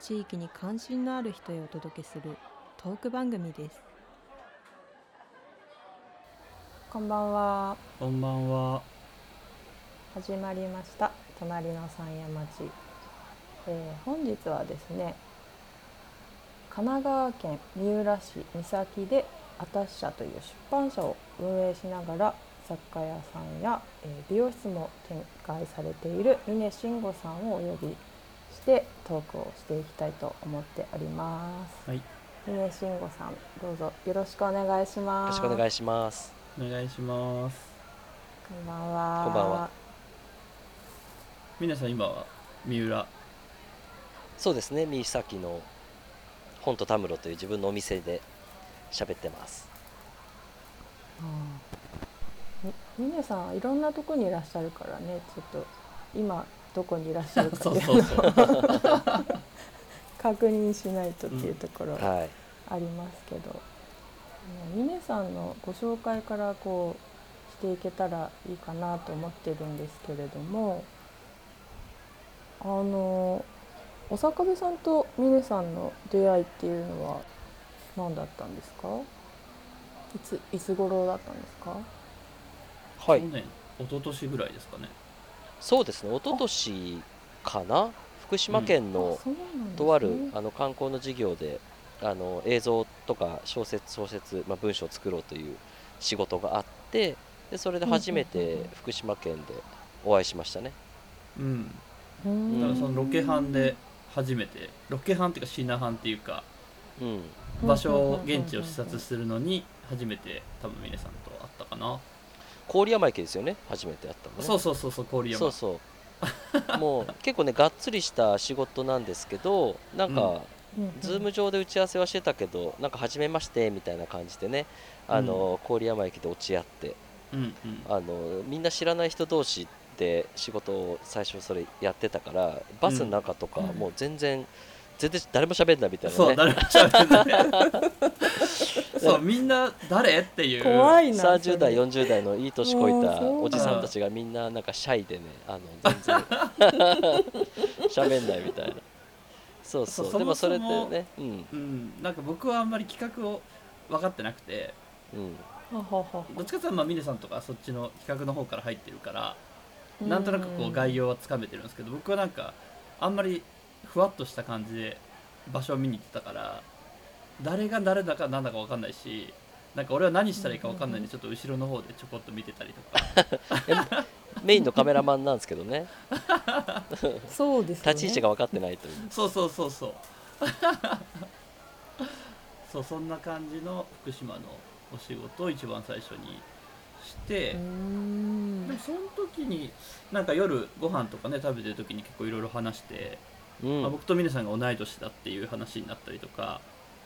地域に関心のある人へお届けするトーク番組です。こんばんは。こんばんは。始まりました。隣の山谷町、えー本日はですね神奈川県三浦市三崎であたし社という出版社を運営しながら雑貨屋さんや、えー美容室も展開されている峰慎吾さんをお呼びしてトークをしていきたいと思っておりますはい、峰慎吾さんどうぞよろしくお願いしよろますしくお願いします。お願いします。こんばんはこんばんは皆さん今は三浦？そうですね、三崎の本とタムロという自分のお店で喋ってます。み峰さんいろんなとこにいらっしゃるからねちょっと今どこにいらっしゃるかそっていうの。を確認しないとっていうところはい。ありますけど、あの峰さんのご紹介からこうしていけたらいいかなと思ってるんですけれどもあのお坂部さんと峰さんの出会いっていうのは何だったんですか？いついつ頃だったんですか？はい去。年、一昨年ぐらいですかね。そうですね、一昨年かな？福島県のとあるあの観光の事業であの映像とか小説、小説、まあ、文章を作ろうという仕事があってでそれで初めて福島県でお会いしましたね。うん。うーん。だからそのロケハンで初めて、ロケハンっていうかシナハンっていうか、うん、場所を現地を視察するのに初めて多分峰さんと会ったかな。郡山駅ですよね、初めて会ったのね。そうそうそうそう、郡山。そうそう もう結構ねがっつりした仕事なんですけどなんか、うんうんうんズーム上で打ち合わせはしてたけどなんか初めましてみたいな感じでねあの、郡山駅で落ち合ってうんうん。あのみんな知らない人同士で仕事を最初それやってたからバスの中とかうんもう全然、全然誰も喋んないみたいそう、なね誰も喋ってない。そう、みんな誰っていう。怖いな30代それ。40代のいい年こいたおじさんたちがみんななんかシャイでねあの全然 喋んないみたいな。そうそう。そうでもそれそもそもでねうん。うん、なんか僕はあんまり企画を分かってなくて、うん。はははどっちかというとまあ峰さんとかそっちの企画の方から入ってるから、うん。なんとなくこう概要はつかめてるんですけど僕はなんかあんまりふわっとした感じで場所を見に行ってたから誰が誰だかなんだか分かんないしなんか俺は何したらいいか分かんないんでちょっと後ろの方でちょこっと見てたりとか。メインのカメラマンなんですけどね。そうですよね。立ち位置が分かってないという。そうそうそうそう。そうそんな感じの福島のお仕事を一番最初にして、でもその時になんか夜ご飯とかね食べてる時に結構いろいろ話して、うん。まあ、僕と峰さんが同い年だっていう話になったりとか。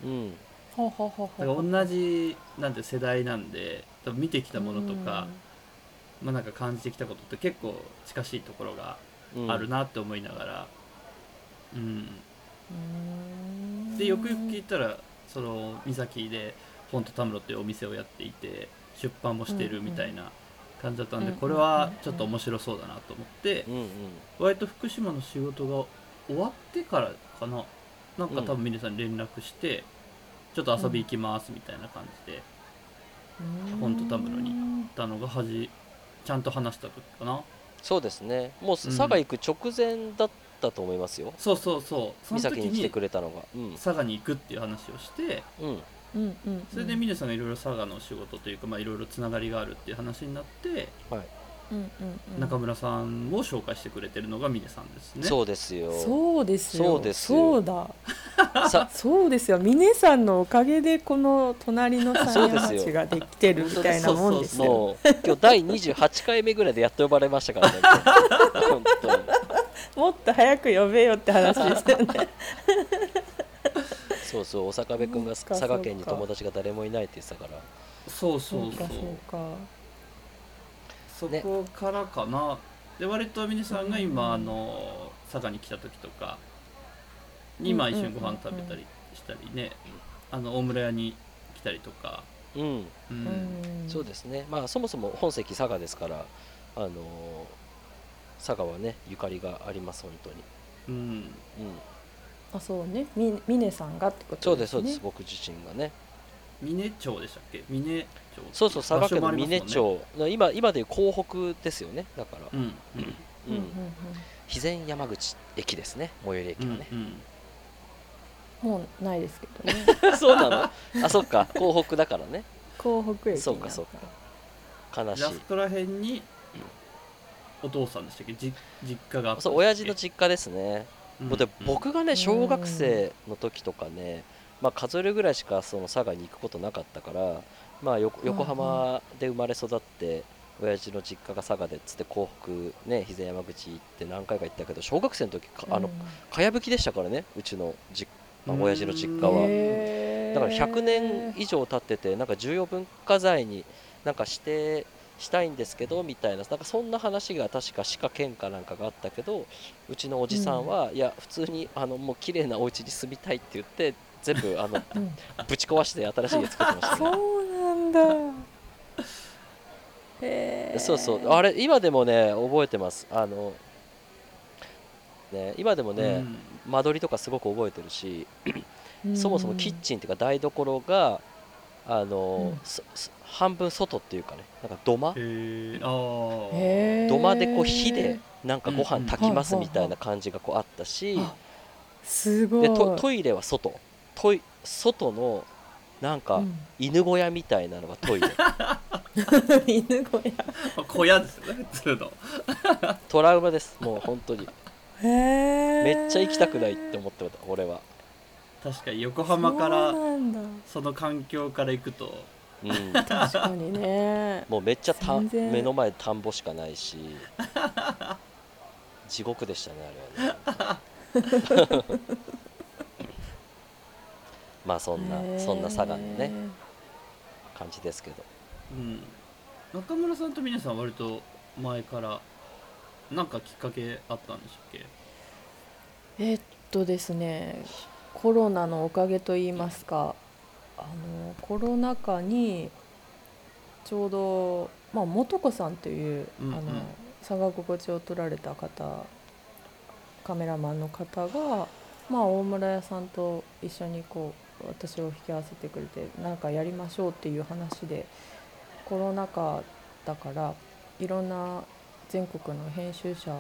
うん。だから同じなんて世代なんで多分見てきたものとか、まあ、なんか感じてきたことって結構近しいところがうん。あるなって思いながら、うん。うん。でよくよく聞いたらその三崎でフォントタムロっていうお店をやっていて出版もしてるみたいな感じだったんで、うん。これはちょっと面白そうだなと思って、うんうん。割と福島の仕事が終わってからかな？なんか多分皆さんに連絡して、ちょっと遊び行きますみたいな感じでうん。フォントタムロに。行ったのがはじちゃんと話した時かな？そうですね。もう佐賀行く直前だったと思いますよ。そうそうそう。その時三崎に来てにくれたのが。うん。佐賀に行くっていう話をしてうん。うんうんそれで峰さんがいろいろ佐賀の仕事というかまあいろいろつながりがあるっていう話になって、はい。うんうんうん中村さんを紹介してくれてるのが峰さんですね。そうですよ。そうですよ。そうですよ。そうだ。さ そうですよ。峰さんのおかげでこの隣の山谷そうですよ。町ができてるみたいなもんですよ。もう今日第28回目ぐらいでやっと呼ばれましたからね。本当に。もっと早く呼べよって話ですよね。そうそう。小坂部君が佐賀県に友達が誰もいないって言ってたから。そうそうそう。かそうかそこからかな、で割と峰さんが今、あの佐賀に来た時とかにまあ一緒にご飯食べたりしたりね、あの大村屋に来たりとか、うん。うん。うん。そうですね。まあそもそも本籍佐賀ですからあのー佐賀はねゆかりがあります本当に。うん。うん。あそうね。み峰さんがってことそうですそうねです。僕自身がね。峰町でしたっけ？峰町そうそう佐賀県の峰場所も町、今今でいう港北ですよね。だから、うんうん。肥前山口駅ですね。最寄り駅うんはね、うんうん。もうないですけどね。そうなの？あそっか。港北だからね。港北駅そうかそうか。悲しい。ラストらへんにお父さんでしたっけ？じ実家がそう親父の実家ですね、うんもうでうん。僕がね小学生の時とかね、まあ、数えるぐらいしかその佐賀に行くことなかったから、まあ、よ横浜で生まれ育って親父の実家が佐賀でっつって港北ね肥前山口行って何回か行ったけど小学生の時かあのかやぶきでしたからねうちの実まあ親父の実家は。だから100年以上経っててなんか重要文化財になんか指定したいんですけどみたいななんかそんな話が確か歯科県かなんかがあったけどうちのおじさんは、いや普通にあのもう綺麗なお家に住みたいって言って全部あのうん。ぶち壊して新しい家作ってましたそねうなんだ。へえそうそう。あれ今でもね覚えてます。あのね今でもね、間取りとかすごく覚えてるしそもそもキッチンっていうか台所があの、うん。そそ半分外っていうかねなんか土間。土間でこう火でなんかごうん。うん。飯炊きますみたいな感じがこうあったし、あすごい。でトトイレは外トイ外のなんかうん。犬小屋みたいなのがトイレ。犬小屋。小屋ですよね普通の。トラウマですもう本当に。へえめっちゃ行きたくないって思ってた俺は、確かに横浜からその環境から行くと。うん、確かにね。もうめっちゃた目の前田んぼしかないし。地獄でしたねあれはね まあそんなそんな佐賀のね感じですけど。うん。中村さんと峰さんは割と前からなんかきっかけあったんでしたっけ？えっとですねコロナのおかげといいますかあのコロナ禍にちょうど、まあ、素子さんという、うんうん。あの佐賀心地を撮られた方カメラマンの方が、まあ、大村屋さんと一緒にこう私を引き合わせてくれてなんかやりましょうっていう話でコロナ禍だからいろんな全国の編集者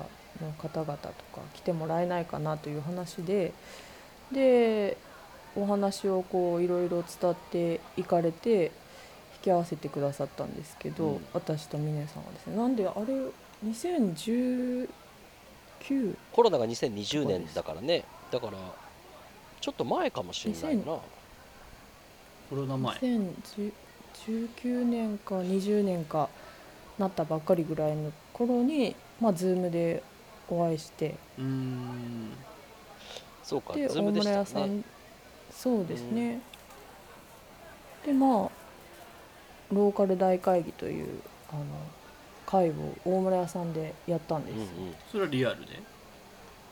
の方々とか来てもらえないかなという話ででお話をこういろいろ伝っていかれて引き合わせてくださったんですけど、うん。私と峰さんはですねなんであれ2019コロナが2020年だからね。だからちょっと前かもしれないな。コロナ前。2019年か20年かなったばっかりぐらいの頃にまあ Zoom でお会いして。うーん。そうかで大ズームでした村屋さん、そうですね、でまあローカル大会議というあの会を大村屋さんでやったんです。よ、うんうん。それはリアルで？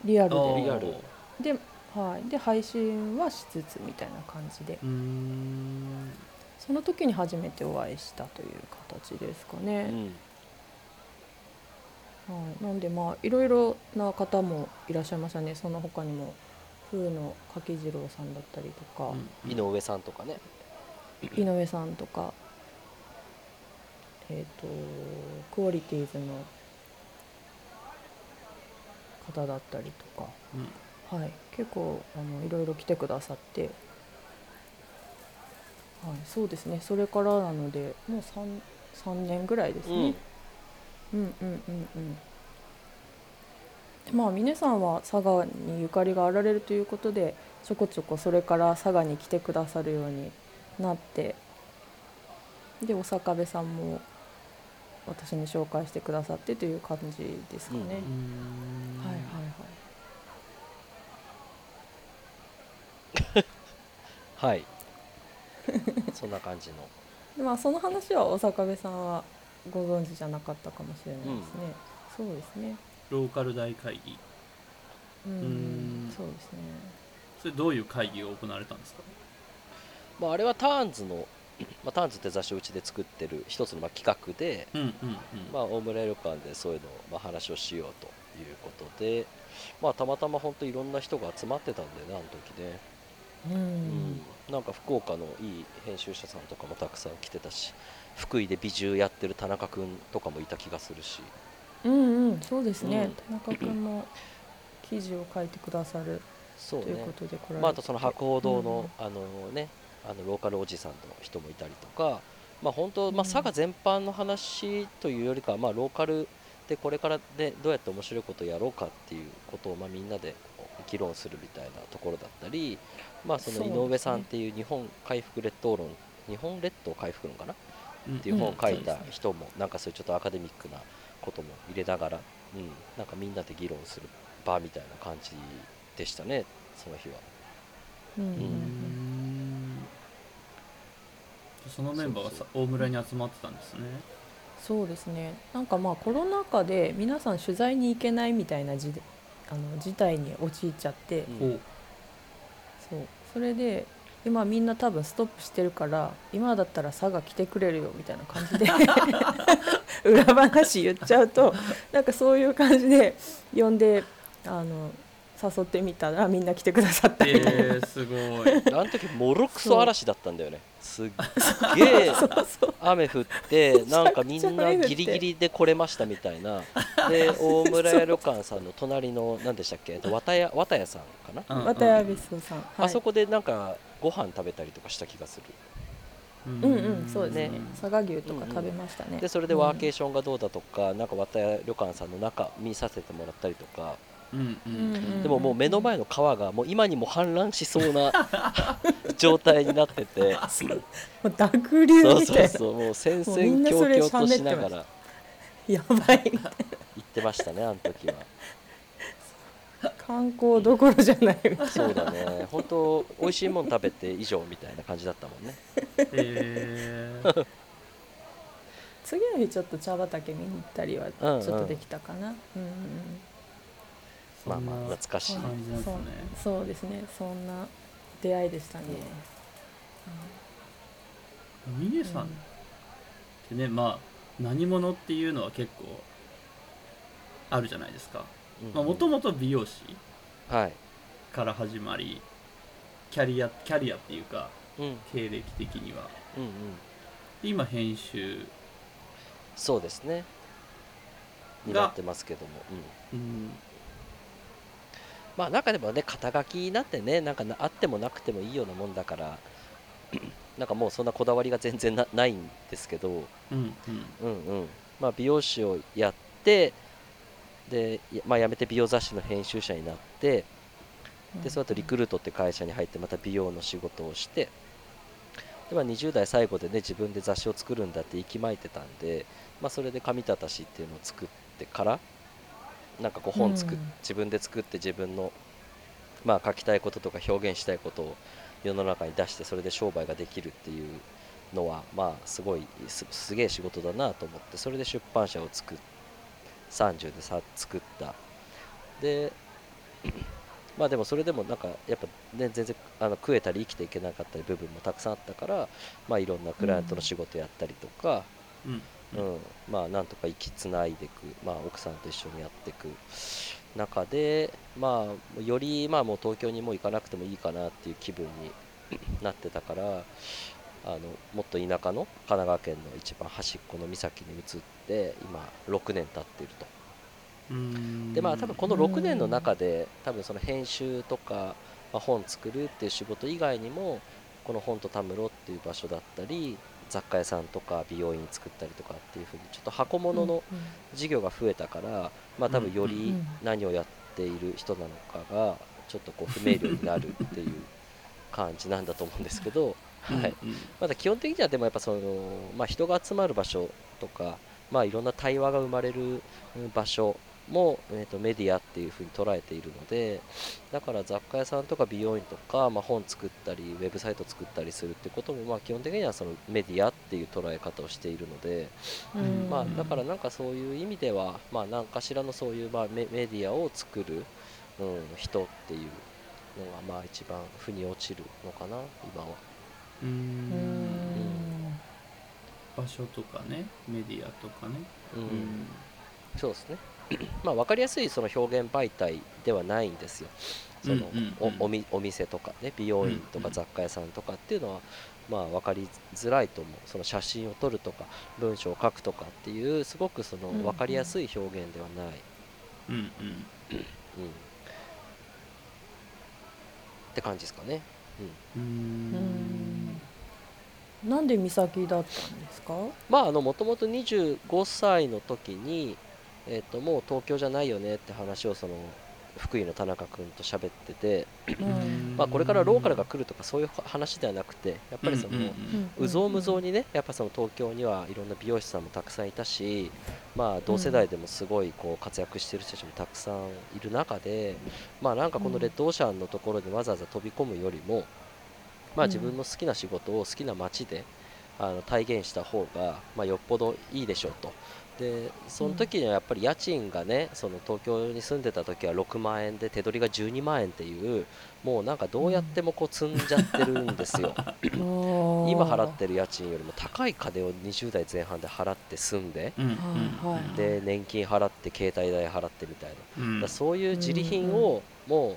リアルで。リアル。で,、はい、で配信はしつつみたいな感じで。その時に初めてお会いしたという形ですかうね、ん。はい、なんでまあいろいろな方もいらっしゃいましたね。その他にも風の柿次郎さんだったりとか、うん井上さんとかね。井上さんとか。えっ、とクオリティーズの方だったりとか、うんはい、結構あのいろいろ来てくださって、はい、そうですね。それからなのでもう 3, 3年ぐらいですね。うん。うんうんうんでまあ峰さんは佐賀にゆかりがあられるということでちょこちょこそれから佐賀に来てくださるようになって。でお坂部さんも私に紹介してくださってという感じですかね。はいはいはい。はい。そんな感じの。でまあその話は大阪部さんはご存知じゃなかったかもしれないですね、そうですね。ローカル大会議。うんうん。そうですね。それどういう会議が行われたんですか？まあ、あれはターンズの、まあ、ターンズって雑誌をうちで作ってる一つのまあ企画で、うんうんうん、まあ、大村旅館でそういうのをまあ話をしようということで、まあ、たまたま本当いろんな人が集まってたんだよね、あの時ね。うん、うん、なんか福岡のいい編集者さんとかもたくさん来てたし、福井で美獣やってる田中君とかもいた気がするし、うんうんそうですね、うん。田中君も記事を書いてくださるそうね。というこ。とで来られてまあ、あとその博報堂の,、あのねあのローカルおじさんの人もいたりとか、まあ、本当、まあ、うん佐賀全般の話というよりかは、まあ、ローカルでこれからでどうやって面白いことをやろうかっていうことを、まあ、みんなで議論するみたいなところだったり、まあ、その井上さんっていう日本回復列島論日本列島回復論かな？うん。っていう本を書いた人もなんかそういうちょっとアカデミックなことも入れながら、うん、なんかみんなで議論する場みたいな感じでしたねその日は。うん。そのメンバーがさ大村に集まってたんですね。そうですね。なんかまあコロナ禍で皆さん取材に行けないみたいな時あの事態に陥っちゃって、う。んおそう。それで今みんな多分ストップしてるから今だったら佐賀来てくれるよみたいな感じで 裏話言っちゃうとなんかそういう感じで呼んであの誘ってみたらみんな来てくださったみたいな、えー、すごい。あの時もろくそ嵐だったんだよね。すっげえ雨降ってなんかみんなギリギリで来れましたみたいな。で大村屋旅館さんの隣の何でしたっけ？えっと綿屋綿屋さんかな、うんうん。綿谷別荘さん、はい、あそこでなんかご飯食べたりとかした気がする。うんうんうんそうですね。ね佐賀牛とか食べましたね、でそれでワーケーションがどうだとか、なんか綿屋旅館さんの中見させてもらったりとか、うんうんうんうんでももう目の前の川がもう今にも氾濫しそうな 状態になってて。もう濁流そうそうそうもう戦々恐々としながらやばいみたいな行ってましたねあの時は。観光どころじゃないみたいな。そうだね。本当美味しいもの食べて以上みたいな感じだったもんね。えー、次の日ちょっと茶畑見に行ったりはちょっとできたかな、うんうんうんまあまあ懐かしい。感じなんですね。そうそうですね。そんな出会いでしたね、ミネさんってねまあ何者っていうのは結構あるじゃないですか。もともと美容師はい。から始まりキャリアキャリアっていうかうん。うん経歴的には。うんで今編集そうですね。にがなってますけども、うん、うんまあ中でもね肩書きなんてねなんかなあってもなくてもいいようなもんだから なんかもうそんなこだわりが全然なないんですけどうんうん。うんうん。まあ美容師をやってで、やまあ、辞めて美容雑誌の編集者になってでその後リクルートって会社に入ってまた美容の仕事をしてで、まあ、20代最後でね自分で雑誌を作るんだって息巻いてたんで、まあ、それで紙たたしっていうのを作ってからなんかこう本作っうん。自分で作って自分の、まあ、書きたいこととか表現したいことを世の中に出してそれで商売ができるっていうのはまあすごいすすげえ仕事だなと思ってそれで出版社を作っ30でさ作った。で まあでもそれでもなんかやっぱね全然あの食えたり生きていけなかったり部分もたくさんあったからまあいろんなクライアントの仕事やったりとか、うんうんまあなんとか生きつないでいく、まあ、奥さんと一緒にやっていく中でまあよりまあもう東京にもう行かなくてもいいかなっていう気分になってたからあのもっと田舎の神奈川県の一番端っこの岬に移って今6年経っていると。うんでまあ多分この6年の中で多分その編集とか、まあ、本作るっていう仕事以外にもこの本とたむろっていう場所だったり雑貨屋さんとか美容院作ったりとかっていうふうにちょっと箱物の事業が増えたから、まあ多分よりうん何をやっている人なのかがちょっとこう不明瞭になるっていう感じなんだと思うんですけど、はい、うん。まだ基本的にはでもやっぱその、まあ、人が集まる場所とか、まあ、いろんな対話が生まれるうん場所も、えー、とメディアっていうふうに捉えているのでだから雑貨屋さんとか美容院とか、まあ、本作ったりウェブサイト作ったりするってことも、まあ、基本的にはそのメディアっていう捉え方をしているので、うん。まあ、だからなんかそういう意味では、まあ、何かしらのそういう、まあ、メメディアを作る、うん、人っていうのがまあ一番腑に落ちるのかな今は。うーうん。ん場所とかねメディアとかね。うん。うん。そうですね。まあ分かりやすいその表現媒体ではないんですよ。そのうんうんうんおおみお店とかね美容院とうんうんか雑貨屋さんとかっていうのはまあ分かりづらいと思う。その写真を撮るとか文章を書くとかっていうすごくそのうんうん分かりやすい表現ではない。うんうんうん。って感じですかね。うーんなんで美咲だったんですか？まああのもともと25歳の時にえっ、ともう東京じゃないよねって話をその福井の田中君と喋ってて。うんまあ、これからローカルが来るとかそういう話ではなくてやっぱりその、うぞうむぞうにねやっぱその東京にはいろんな美容師さんもたくさんいたし、まあ、同世代でもすごいこう活躍してる人たちもたくさんいる中で、まあ、なんかこのレッドオーシャンのところにわざわざ飛び込むよりも、まあ、自分の好きな仕事を好きな街であの体現した方が、まあ、よっぽどいいでしょうと。でその時にはやっぱり家賃がねその東京に住んでた時は6万円で手取りが12万円っていうもうなんかどうやってもこう積んじゃってるんですよ。今今払ってる家賃よりも高い金を20代前半で払って住んでうんで年金払って携帯代払ってみたいな、うん。だからそういう自利品をもう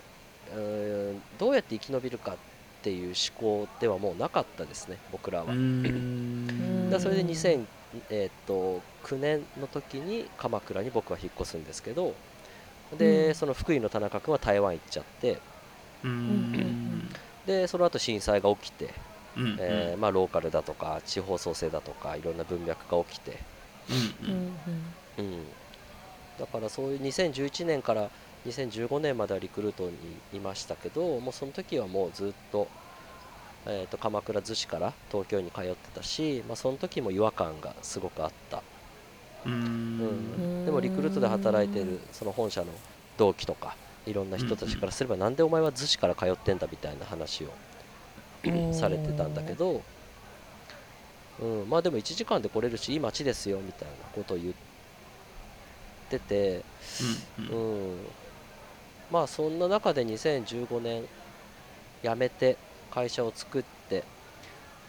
うどうやって生き延びるかっていう思考ではもうなかったですね僕らは、だそれで2000、えーっと9年の時に鎌倉に僕は引っ越すんですけどで、うん。その福井の田中君は台湾行っちゃってうーん。でその後震災が起きて、うん。えーまあ、ローカルだとか地方創生だとかいろんな文脈が起きて。うん、だからそういう2011年から2015年まではリクルートにいましたけどもうその時はもうずっと,、えーと鎌倉逗子から東京に通ってたし、まあ、その時も違和感がすごくあった、うん。ん。でもリクルートで働いてるその本社の同期とかいろんな人たちからすれば、なんでお前は逗子から通ってんだみたいな話をうんされてたんだけど、うん、まあでも1時間で来れるしいい街ですよみたいなことを言ってて、うんううん。ん、まあそんな中で2015年辞めて会社を作って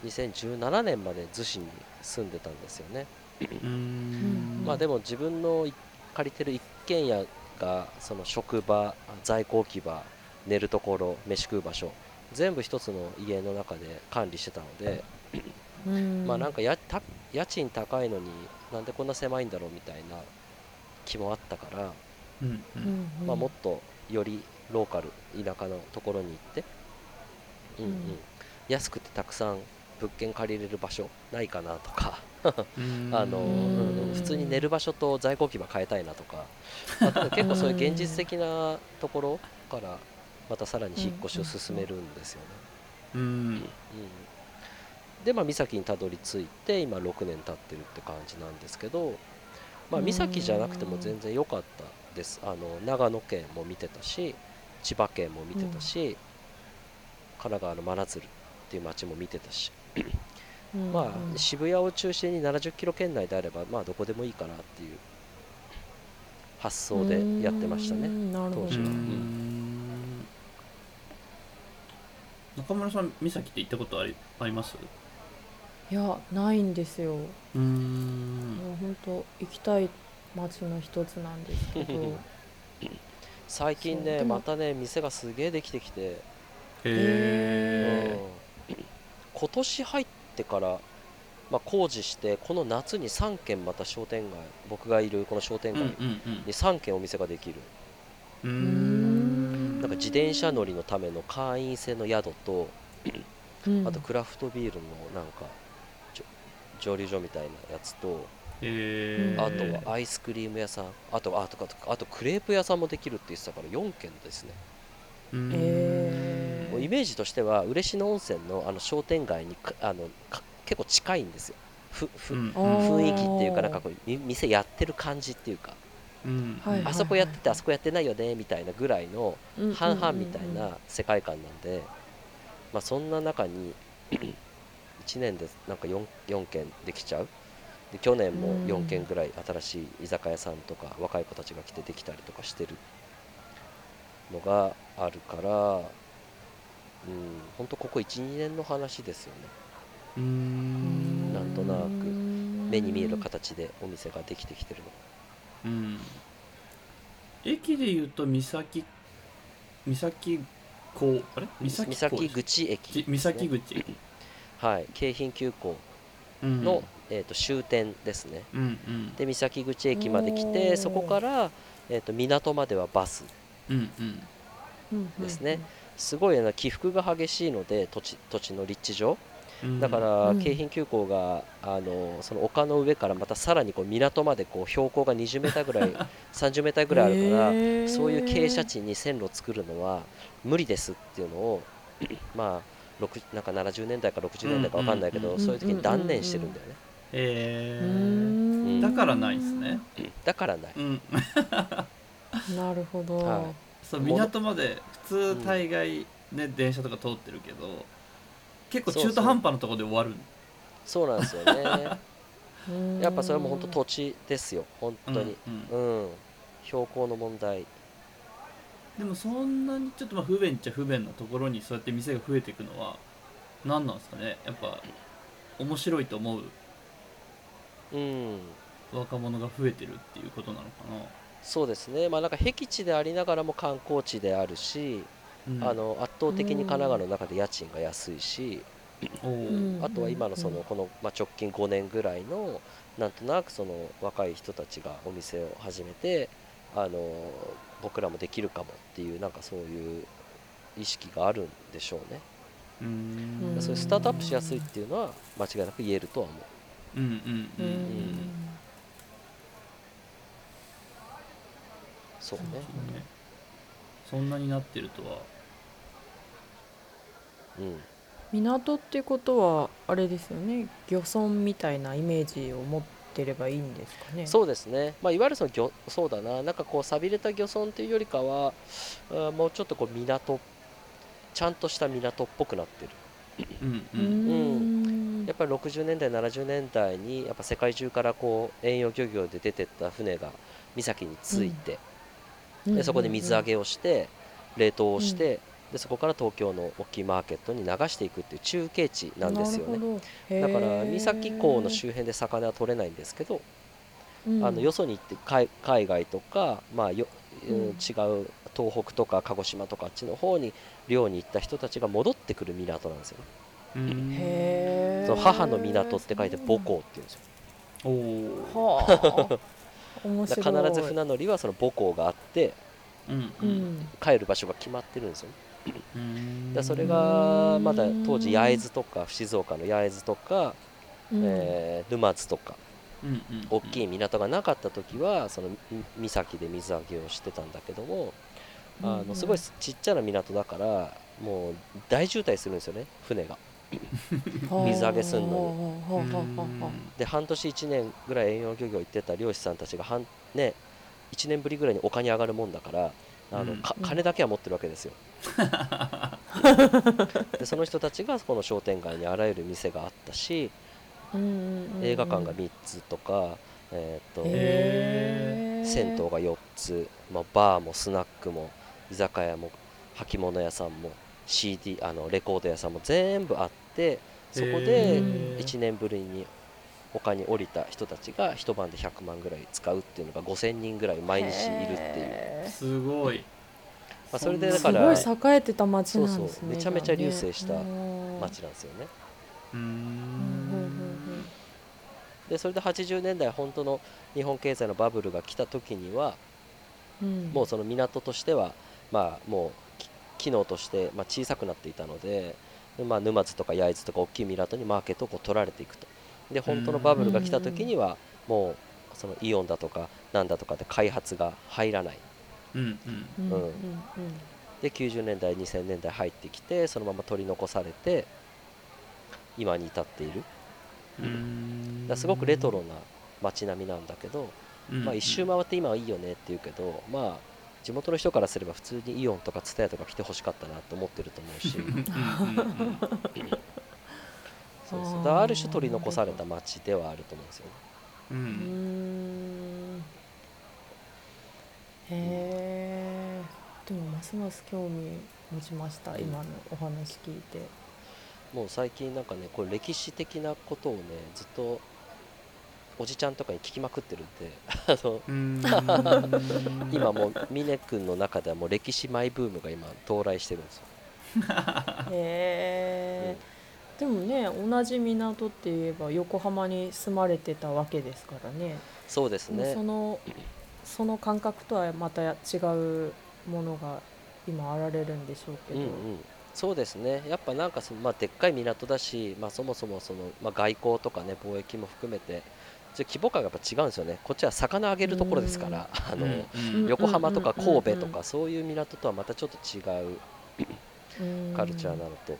2017年まで逗子に住んでたんですよね、うーん。まあでも自分のい借りてる一軒家がその職場在庫置き場寝るところ飯食う場所全部一つの家の中で管理してたので、うん。まあなんかやた家賃高いのになんでこんな狭いんだろうみたいな気もあったから、うんうん。まあ、もっとよりローカル田舎のところに行って、うんうん。うん安くてたくさん物件借りれる場所ないかなとか。あの、普通に寝る場所と在庫置き場変えたいなとか、まあただ結構そういう現実的なところからまたさらに引っ越しを進めるんですよね。うん。うんでまあ三崎にたどり着いて今6年経ってるって感じなんですけど、まあ、三崎じゃなくても全然良かったです。あの長野県も見てたし千葉県も見てたし、神奈川の真鶴っていう町も見てたし、うん。まあ渋谷を中心に70キロ圏内であればまあどこでもいいかなっていう発想でやってましたね。当時は。ん。中村さん三崎って行ったことありあります？いやないんですよ。もうーん。う本当行きたい街の一つなんですけど。最近ねまたね店がすげえできてきて、へえうん今年入ってから、まあ、工事してこの夏に3軒また商店街僕がいるこの商店街に3軒お店ができる、うん。なんか自転車乗りのための会員制の宿とうん。あとクラフトビールのなんか蒸留所みたいなやつとへえあとはアイスクリーム屋さんあとあとかあとクレープ屋さんもできるって言ってたから4軒ですね。うーうイメージとしては嬉野温泉のあの商店街にかあのか結構近いんですよ。ふふうん。雰囲気っていうかなんかこうみ店やってる感じっていうか、うん。はいあそこやっててあそこやってないよねみたいなぐらいのうん半々みたいな世界観なんで、まあ、そんな中に 1年でなんか 4, 4件できちゃう。で去年もうん。4件ぐらい新しい居酒屋さんとか若い子たちが来てできたりとかしてるのがあるからうん。本当ここ12年の話ですよね。うーん。なんとなく目に見える形でお店ができてきてるのうん。駅でいうと三崎三崎港あれ？三崎港三崎口駅ですね、三崎口はい。京浜急行うん。の、えー、と終点ですね。うんうん。で三崎口駅まで来おてー。そこから、えー、と港まではバスうんうん。ですごいあの起伏が激しいので土地土地の立地上。うん。だからうん。京浜急行があのその丘の上からまたさらにこう港までこう標高が20メーターぐらい 30メーターぐらいあるからそういう傾斜地に線路を作るのは無理ですっていうのを まあ6なんか70年代か60年代か分かんないけど、そういう時に断念してるんだよね、へえん。だからないですね。だからない、うん。なるほど、はいそう港まで普通大概ね電車とか通ってるけど結構中途半端なところで終わる。そうなんですよね。うんやっぱそれも本当土地ですよ。本当に。うんうん。うん、標高の問題。でもそんなにちょっとまあ不便っちゃ不便なところにそうやって店が増えていくのは何なんですかね。やっぱ面白いと思う。うん。若者が増えてるっていうことなのかそうですね。まあなんか僻地でありながらも観光地であるし、な、あの圧倒的に神奈川の中で家賃が安いし、うん。あとは今のそのうん。この、まあ、直近5年ぐらいのなんとなくその若い人たちがお店を始めてあの僕らもできるかもっていうなんかそういう意識があるんでしょうね、うーん。うんそういうスタートアップしやすいっていうのは間違いなく言えるとは思う。うんうんううんそうね。そうね。そんなになってるとは。うん港ってことはあれですよね。漁村みたいなイメージを持ってればいいんですかね。そうですね、まあ、いわゆるその漁そうだな。なんかこう寂れた漁村っていうよりかはあもうちょっとこう港ちゃんとした港っぽくなってる。うんううん。ん。やっぱり60年代70年代にやっぱ世界中からこう遠洋漁業で出てった船が岬に着いて、でそこで水揚げをして冷凍をして、でそこから東京の大きいマーケットに流していくっていう中継地なんですよね。ねだから三崎港の周辺で魚は取れないんですけど、あのよそに行って海海外とか、まあようん。うん違う東北とか鹿児島とかあっちの方に漁に行った人たちが戻ってくる港なんですよね。うん。へー。その母の港って書いて母港っていうんですよ。おおはあ面だ白い。ず船乗りはその母港があってうんううん。ん帰る場所が決まってるんですよね。うん。だからそれがまだ当時焼津とか静岡の焼津とか、うん。えー沼津とかうんうん。大きい港がなかった時はそのみ岬で水揚げをしてたんだけどもあうん。のすごいちっちゃな港だからもう大渋滞するんですよね船が。水揚げすんのに。で半年1年ぐらい遠洋漁業行ってた漁師さんたちが半、ね、1年ぶりぐらいに丘に上がるもんだからあの、うん。か金だけは持ってるわけですよ。でその人たちがこの商店街にあらゆる店があったし映画館が3つとか、えーとへー。銭湯が4つ、まあ、バーもスナックも居酒屋も履物屋さんも CD あのレコード屋さんも全部あってそこでへー1年ぶりに他に降りた人たちが一晩で100万ぐらい使うっていうのが5000人ぐらい毎日いるっていう、へすごい。まあ、それでーだからすごい栄えてた町なんですねそうそうめちゃめちゃ隆盛したじゃあね。街なんですよね。でそれで80年代本当の日本経済のバブルが来た時にはもうその港としてはまあもうき機能としてまあ小さくなっていたのででまあ、沼津とか焼津とか大きい港にマーケットをこう取られていくと。で本当のバブルが来た時にはもうそのイオンだとかなんだとかで開発が入らない。うんうん。うんで90年代2000年代入ってきてそのまま取り残されて今に至っている。すごくレトロな街並みなんだけどうん。まあ、一周回って今はいいよねって言うけどまあ地元の人からすれば普通にイオンとかツタヤとか来てほしかったなと思ってると思うし。そうそう。だある種取り残された街ではあると思うんですよね。ううん。んへえでもますます興味持ちました今のお話聞いて。もう最近なんかねこれ歴史的なことをねずっとおじちゃんとかに聞きまくってるんで あのうん。今もう峰君の中ではもう歴史マイブームが今到来してるんですよ。へえでもね同じ港って言えば横浜に住まれてたわけですからね。そうですね。そのその感覚とはまた違うものが今あられるんでしょうけど、うんうん、そうですね。やっぱなんかその、まあ、でっかい港だし、まあ、そもそもその、まあ、外交とかね貿易も含めてちょ規模感がやっぱ違うんですよね。こっちは魚あげるところですからあの、うん。横浜とか神戸とかそういう港とはまたちょっと違うカルチャーなのと、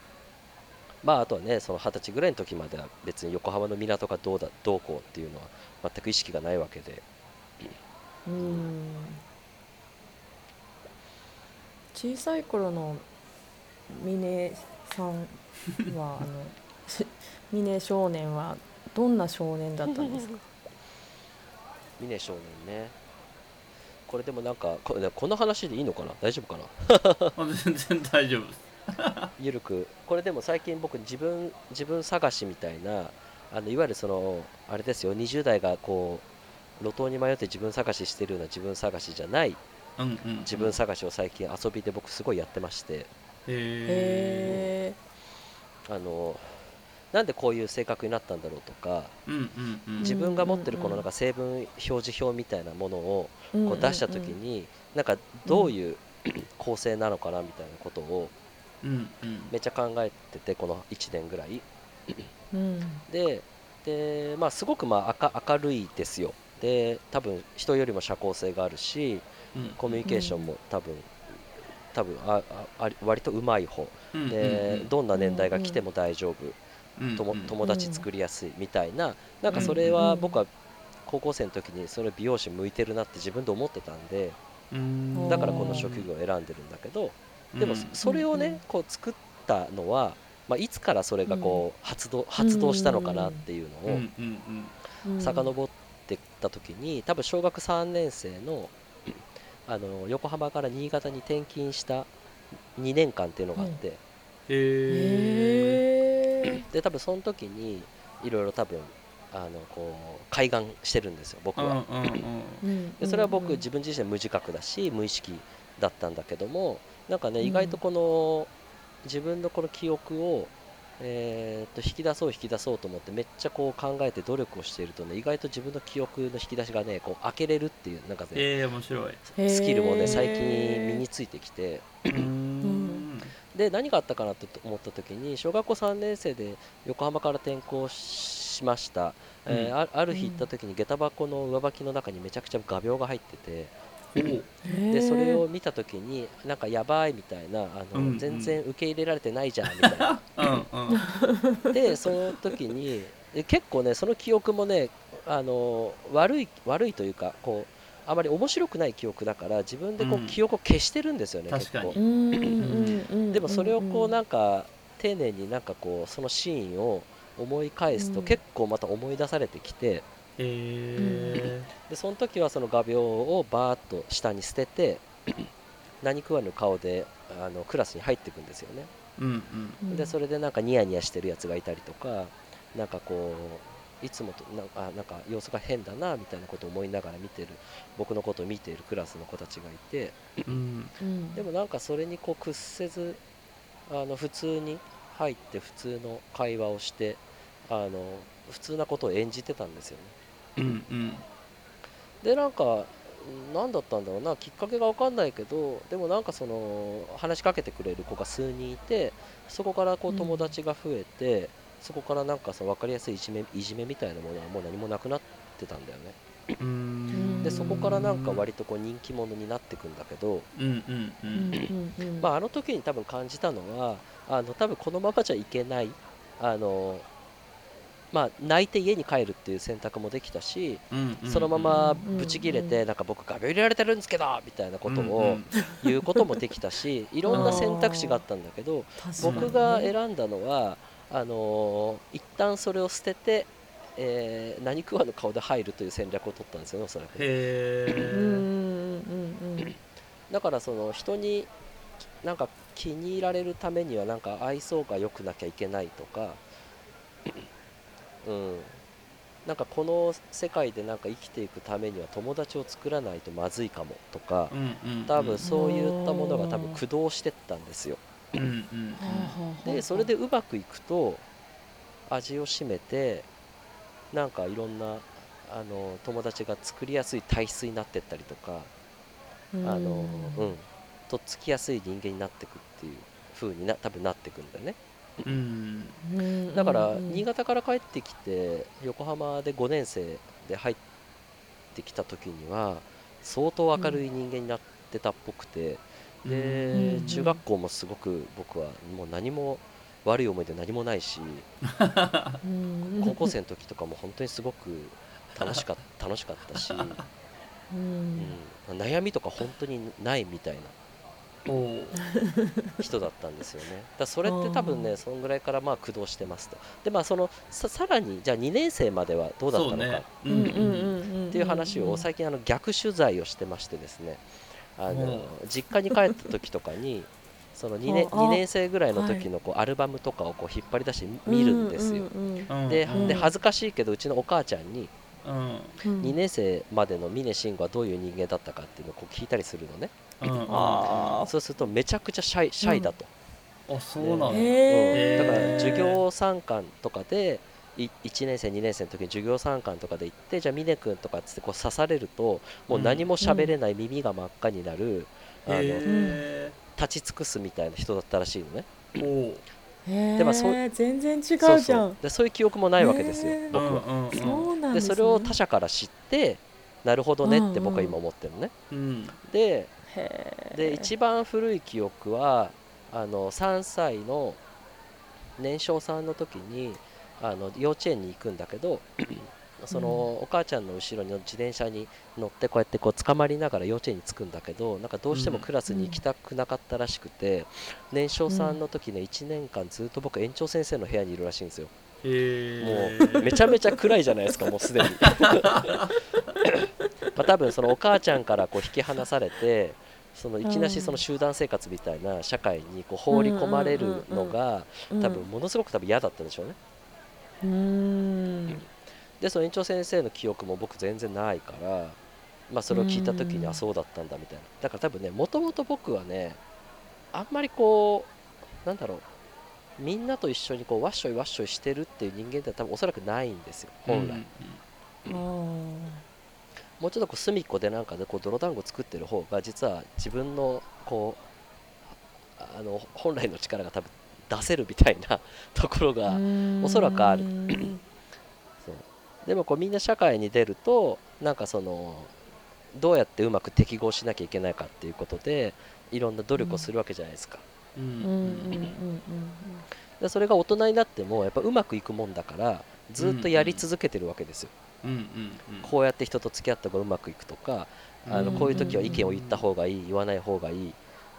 まああとはねその二十歳ぐらいの時までは別に横浜の港がどうだどうこうっていうのは全く意識がないわけで。うん。小さい頃の峰さんはあの 峰少年はどんな少年だったんですか？峰少年ね。これでもなんかこれこの話でいいのかな？大丈夫かな？ま あ全然大丈夫です。ゆるく。これでも最近僕自分自分探しみたいなあのいわゆるそのあれですよ。20代がこう路頭に迷って自分探ししてるような自分探しじゃないうんうん自分探しを最近遊びで僕すごいやってまして。へへえあのなんでこういう性格になったんだろうとか自分が持ってるこのなんか成分表示表みたいなものをえこう出した時になんかどういう構成なのかなみたいなことをめっちゃ考えててこの1年ぐらい。うん。でで、まあ、すごくまあ明明るいですよ。で多分人よりも社交性があるしうん。コミュニケーションも多分多分あああ割とうまい方。うん。でどんな年代が来ても大丈夫友達作りやすいみたいな。なんかそれは僕は高校生の時にそれ美容師向いてるなって自分で思ってたんで。うん。だからこの職業を選んでるんだけど。でもうん。それをねこう作ったのは、まあ、いつからそれがこう発動発動したのかなっていうのを遡ってった時に多分小学3年生のあの横浜から新潟に転勤した2年間っていうのがあって、へで多分その時にいろいろ多分あのこう開眼してるんですよ僕は。でそれは僕自分自身は無自覚だし無意識だったんだけどもなんかね意外とこの自分のこの記憶をえー、と引き出そう引き出そうと思ってめっちゃこう考えて努力をしているとね意外と自分の記憶の引き出しがねこう開けれるっていうなんかねえー面白い。スキルもね最近身についてきてで何があったかなと思った時に小学校3年生で横浜から転校しました、えーうん。あある日行った時に下駄箱の上履きの中にめちゃくちゃ画鋲が入っててでそれを見た時になんかやばいみたいなあの、うんうん。全然受け入れられてないじゃんみたいな。うんうん。でその時にえ結構ねその記憶もねあの悪い悪いというかこうあまり面白くない記憶だから自分でこう、うん。記憶を消してるんですよね確かに。結構。うんうんうんでもそれをこうなんかか丁寧になんかこうそのシーンを思い返すとうん。結構また思い出されてきてえでその時はその画鋲をバーッと下に捨てて 何食わぬ顔であのクラスに入っていくんですよね。ーうん。うん。でそれでなんかニヤニヤしてるやつがいたりとかなんかこういつもとなんかあなんか様子が変だなみたいなことを思いながら見てる僕のことを見ているクラスの子たちがいてうん。うんでもなんかそれにこう屈せずあの普通に入って普通の会話をしてあの普通なことを演じてたんですよね。うんうん。でなんか何だったんだろうなきっかけが分かんないけどでもなんかその話しかけてくれる子が数人いてそこからこううん友達が増えて、そこからなんかその分かりやすいいじめいじめみたいなものはもう何もなくなってたんだよね。でそこからなんか割とこう人気者になってくんだけど、まあ、あの時に多分感じたのはあの多分このままじゃいけないあの、まあ、泣いて家に帰るっていう選択もできたし、うんうんそのままうんブチ切れて、なんか僕画鋲入れられてるんですけどみたいなことをん言うこともできたし、いろんな選択肢があったんだけど 僕が選んだのはあのー一旦それを捨てて、えー何食わぬ顔で入るという戦略を取ったんですよねおそらく。だからその人になんか気に入られるためにはなんか愛想が良くなきゃいけないとか うん。なんかこの世界でなんか生きていくためには友達を作らないとまずいかもとか多分そういったものが多分駆動してったんですよでそれでうまくいくと味を占めてなんかいろんなあの友達が作りやすい体質になってったりとかあのうん。とっつきやすい人間になってくっていう風にな多分なってくんだよね。うん。うん。だからうん新潟から帰ってきて横浜で5年生で入ってきた時には相当明るい人間になってたっぽくてでうん中学校もすごく僕はもう何も悪い思い出何もないしうん。高校生の時とかも本当にすごく楽しかっ 楽しかったし、うん。うん、悩みとか本当にないみたいな人だったんですよね。だそれって多分ねそんぐらいからまあ駆動してますと。でまあそのささらにじゃあ2年生まではどうだったのかっていう話を最近あの逆取材をしてましてですねあのうん。実家に帰った時とかに その2年ああ ,2 年生ぐらいの時のこうアルバムとかをこう引っ張り出して見るんですよ。うんうんうんで恥ずかしいけどうちのお母ちゃんにうん。うん2年生までの峰慎吾はどういう人間だったかっていうのをこう聞いたりするのね。うん。あー。そうするとめちゃくちゃシャイシャイだと。あそうなんだ。うん。だから授業参観とかでい1年生2年生の時に授業参観とかで行ってじゃあ峰君とかっつってこう刺されるともう何も喋れない耳が真っ赤になる、あのへ立ち尽くすみたいな人だったらしいのね。でまあそう全然違うじそうゃそう。んでそういう記憶もないわけですよ、僕は、うんうんうん。そうなんでそれを他者から知ってなるほどねって僕は今思ってるのね、うん。でで一番古い記憶はあの3歳の年少さんの時にあの幼稚園に行くんだけどその、お母ちゃんの後ろに自転車に乗ってこうやってこう捕まりながら幼稚園に着くんだけどなんかどうしてもうん。クラスに行きたくなかったらしくて、年少さんの時ね1年間ずっと僕園長先生の部屋にいるらしいんですよ。もうめちゃめちゃ暗いじゃないですかもうすでに。まあ多分そのお母ちゃんからこう引き離されてそのいきなしその集団生活みたいな社会にこう放り込まれるのが多分ものすごく多分嫌だったんでしょうねうん。うんでその園長先生の記憶も僕全然ないからまあそれを聞いた時にうん。あそうだったんだみたいな。だから多分ねもともと僕はねあんまりこうなんだろうみんなと一緒にこうわっしょいわっしょいしてるっていう人間って多分おそらくないんですよ本来、あーもうちょっとこう隅っこでなんかでこう泥団子作ってる方が実は自分のこうああの本来の力が多分出せるみたいな ところがおそらくある。でもこうみんな社会に出るとなんかそのどうやってうまく適合しなきゃいけないかっていうことでいろんな努力をするわけじゃないですか、うんうんうんうんうんでそれが大人になってもやっぱうまくいくもんだからずっとやり続けてるわけですよ、うんうんうんこうやって人と付き合った方がうまくいくとかあのうん。こういう時は意見を言った方がいい言わない方がいい、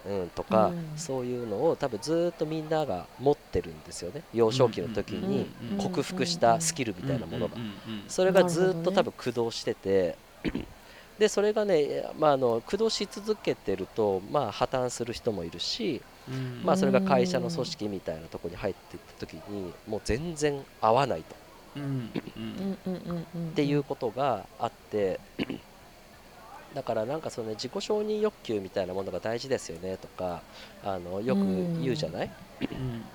うん、とか、うん。そういうのを多分ずっとみんなが持ってるんですよね。幼少期の時に克服したスキルみたいなものが。それがずっと多分駆動しててでそれがね、まあ、あの駆動し続けてると、まあ、破綻する人もいるし、うん。まあ、それが会社の組織みたいなところに入っていった時にもう全然合わないと。っていうことがあってだからなんかその、ね、自己承認欲求みたいなものが大事ですよねとかあのよく言うじゃない、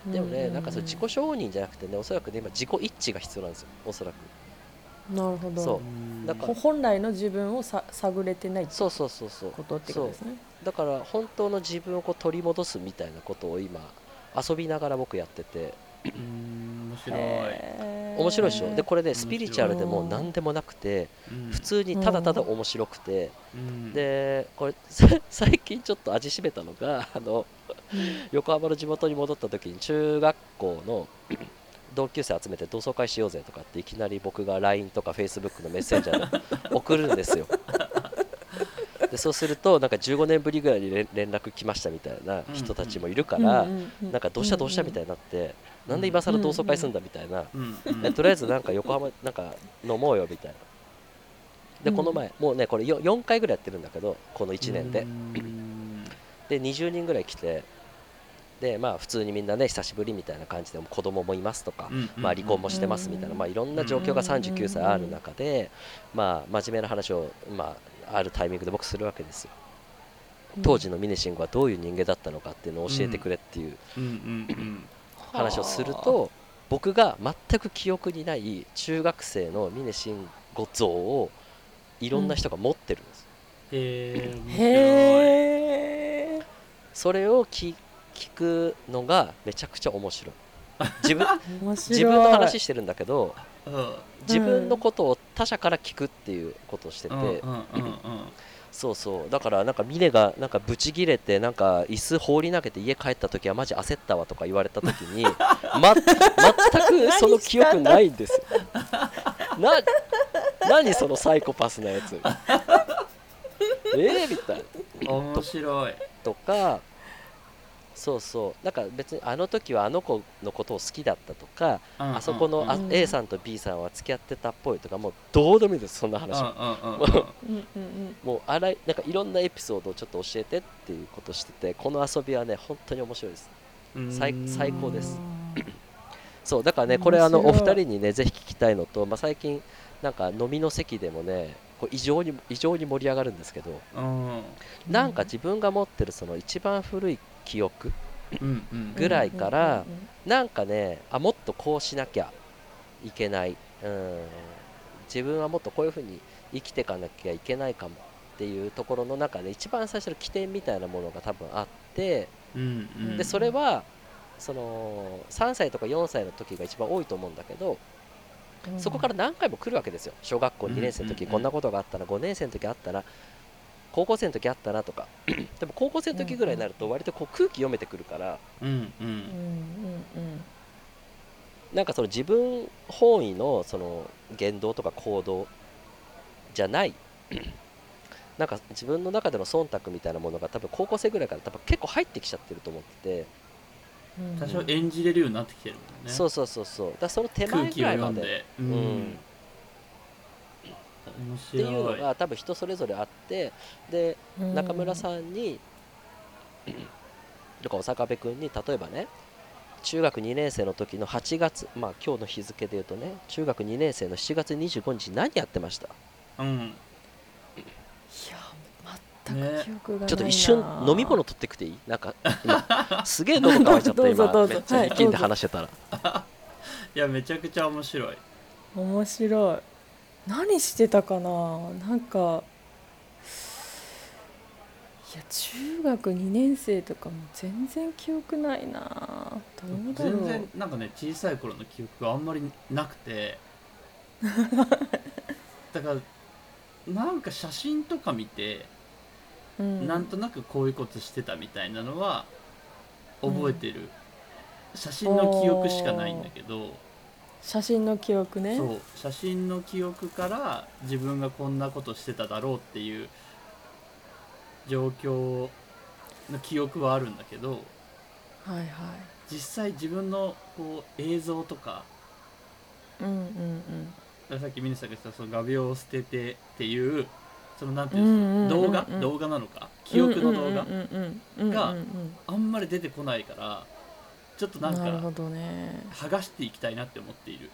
うん。でもねうん。なんかその自己承認じゃなくてねおそらくね今自己一致が必要なんですよおそらく。なるほど。そう。うん。だからほ本来の自分をさ探れてないってそうそうそうそう。ことってことですね。だから本当の自分をこう取り戻すみたいなことを今遊びながら僕やってて。うん面白い面白いでしょ？でこれねスピリチュアルでも何でもなくてうん。普通にただただ面白くて。うん。でこれさ 最近ちょっと味しめたのがあの横浜の地元に戻った時に中学校の 同級生集めて同窓会しようぜとかっていきなり僕が LINE とか Facebook のメッセンジャーで送るんですよ。でそうするとなんか15年ぶりぐらいに連連絡来ましたみたいな人たちもいるから、なんかどうしたどうしたみたいになって、なんで今更同窓会するんだみたいな、うとりあえずなんか横浜なんか飲もうよみたいな。でうん。この前、もうねこれ 4, 4回ぐらいやってるんだけどこの1年で、うん。で20人ぐらい来てでまあ普通にみんなね久しぶりみたいな感じで子供もいますとか、うんまあ、離婚もしてますみたいな、うんまあ、いろんな状況が39歳ある中で、まあ、真面目な話を、まあ、あるタイミングで僕するわけですよ。当時の峰慎吾はどういう人間だったのかっていうのを教えてくれっていう話をすると、僕が全く記憶にない中学生の峰慎吾像をいろんな人が持ってるんです、へえへえそれを聞聞くのがめちゃくちゃ面白い。自分 面白い。自分の話してるんだけどうん。自分のことを他者から聞くっていうことをしてて、うんうんうんうんそうそう。だからなんか峰がなんかブチギレてなんか椅子放り投げて家帰った時はマジ焦ったわとか言われた時に、ま、全くその記憶ないんですよ。な何そのサイコパスなやつ。えー、みたいな。面白い。とかそうそう。なんか別にあの時はあの子のことを好きだったとか、あそこのあうん。うん A さんと B さんは付き合ってたっぽいとかもうどうでもいいです。そんな話は。うんうんうんうん。うんうんもうあらいなんかいろんなエピソードをちょっと教えてっていうことをしててこの遊びはね本当に面白いです。うん。最最高です。うん。そうだからねこれあのお二人にねぜひ聞きたいのと、まあ、最近なんか飲みの席でもねこう異常に異常に盛り上がるんですけどうん。なんか自分が持ってるその一番古い記憶ぐらいからなんかねあもっとこうしなきゃいけない。うん。自分はもっとこういうふうに生きていかなきゃいけないかもっていうところの中で一番最初の起点みたいなものが多分あってうんうん。でそれはその3歳とか4歳の時が一番多いと思うんだけどうんそこから何回も来るわけですよ。小学校2年生の時うんこんなことがあったな5年生の時あったな高校生の時あったなとか。でも高校生の時ぐらいになると割とこう空気読めてくるからなんかその自分本位のその言動とか行動じゃない。なんか自分の中での忖度みたいなものが多分高校生ぐらいから多分結構入ってきちゃってると思ってて、うん多少演じれるようになってきてるもんね。そうそうそうそう。だその手前ぐらいまで。読んで。ううんっていうのが多分人それぞれあってでうん。中村さんにとか長部君に例えばね中学2年生の時の8月まあ今日の日付で言うとね中学2年生の7月25日何やってました？うん全く記憶がないな。ちょっと一瞬飲み物取ってきていい？なんか今すげえ喉乾いちゃった どうぞどうぞ今。めっちゃ力んで話してたら、いやめちゃくちゃ面白い。面白い。何してたかな？なんかいや中学2年生とかも全然記憶ないな。どうだろう。全然なんかね小さい頃の記憶があんまりなくて。だからなんか写真とか見て、うん。なんとなくこういうことしてたみたいなのは覚えてる、写真の記憶しかないんだけど。写真の記憶ね。そう。写真の記憶から自分がこんなことしてただろうっていう状況の記憶はあるんだけどはいはい。実際自分のこう映像とかうんうんだからさっきミニさんが言ったその画鋲を捨ててっていうそのなんていううんんですか、うんうんうん。動画？動画なのか？記憶の動画、うんうんうんうん。がうんうんあんまり出てこないからちょっとなんかなるほどね。剥がしていきたいなって思っている。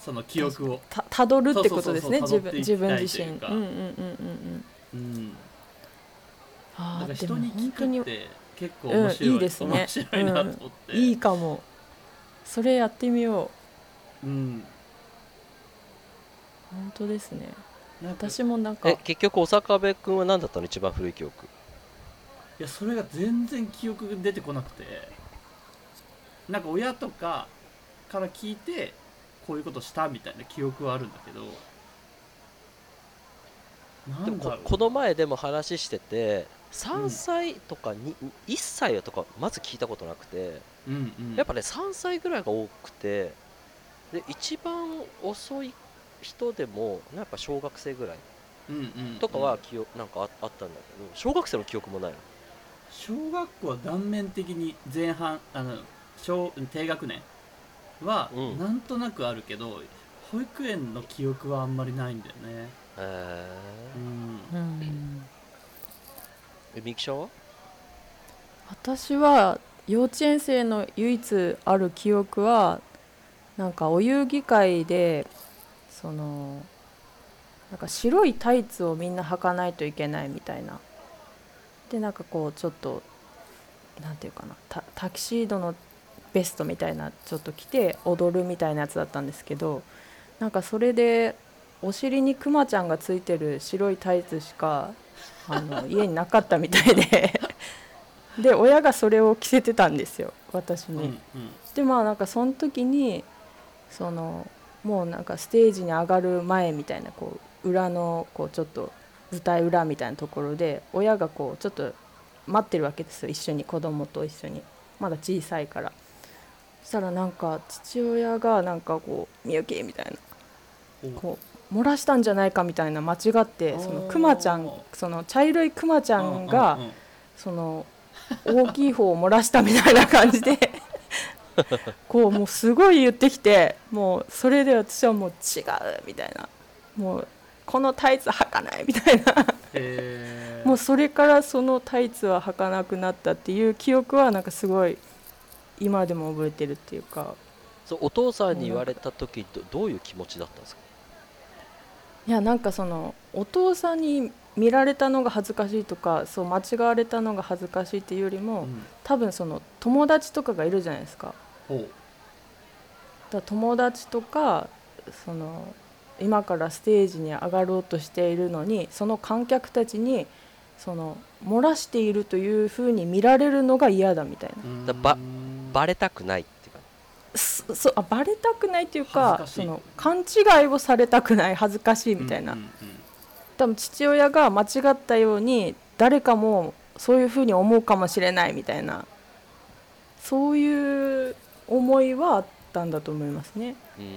その記憶を。たたどるってことですね自分自分自身。うかうんうんうん。うん。うんだか人に聞本当にくって結構面白い,、うんいいですね。面白いなと思って、いいかも。それやってみよう。うん。本当ですね私もなんかえ結局小坂部君は何だったの一番古い記憶？やそれが全然記憶が出てこなくて。なんか親とかから聞いてこういうことしたみたいな記憶はあるんだけど。でもこなんだろう。この前でも話してて3歳とかに、1歳とかまず聞いたことなくて。うんうん。やっぱね3歳ぐらいが多くて。で一番遅い人でもやっぱ小学生ぐらいうんうんとかは記憶なんかああったんだけど小学生の記憶もないの？小学校は断面的に前半あの小低学年はうん。なんとなくあるけど、保育園の記憶はあんまりないんだよね。へうん。うん。えみきちゃんは？私は幼稚園生の唯一ある記憶はなんかお遊戯会でそのなんか白いタイツをみんな履かないといけないみたいな。でなんかこうちょっとなんていうかなタタキシードのベストみたいなちょっと着て踊るみたいなやつだったんですけどなんかそれでお尻にクマちゃんがついてる白いタイツしかあの 家になかったみたいで。で親がそれを着せてたんですよ私に。うんうん。でまあなんかその時にそのもうなんかステージに上がる前みたいなこう裏のこうちょっと舞台裏みたいなところで親がこうちょっと待ってるわけですよ一緒に子供と一緒に。まだ小さいから。そしたらなんか父親がなんかこう「みゆき」みたいなおこう漏らしたんじゃないかみたいな間違ってそのクマちゃんその茶色いクマちゃんがその大きい方を漏らしたみたいな感じで こうもうすごい言ってきてもうそれで私はもう違うみたいな。もうこのタイツ履かないみたいな。もうそれからそのタイツは履かなくなったっていう記憶はなんかすごい今でも覚えてるっていうか。そうお父さんに言われた時どどういう気持ちだったんですか？いやなんかそのお父さんに見られたのが恥ずかしいとかそう間違われたのが恥ずかしいっていうよりも、うん。多分その友達とかがいるじゃないですかだ友達とかその今からステージに上がろうとしているのにその観客たちにその漏らしているというふうに見られるのが嫌だみたいな。だばうんバレたくないっていうか。そあバレたくないっていうかその勘違いをされたくない恥ずかしいみたいな、うんうん多分父親が間違ったように誰かもそういうふうに思うかもしれないみたいな。そういう思いはあったんだと思いますね。うーん。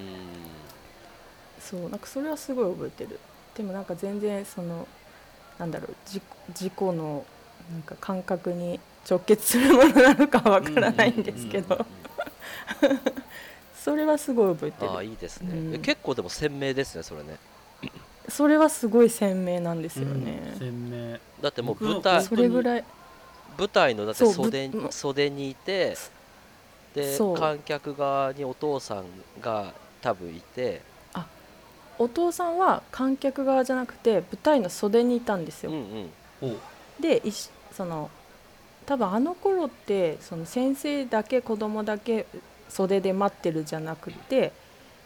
そうなんかそれはすごい覚えてる。でもなんか全然そのなんだろう事事故のなんか感覚に直結するものなのかわからないんですけうんうんど それはすごい覚えてああるいいですね、うん。え結構でも鮮明ですねそれね。それはすごい鮮明なんですよね、鮮明。だってもう舞台それぐらい舞台のだって袖ぶ袖にいてでそう。観客側にお父さんが多分いて。お父さんは観客側じゃなくて舞台の袖にいたんですよ、うんうん。でいしその多分あの頃ってその先生だけ子供だけ袖で待ってるじゃなくて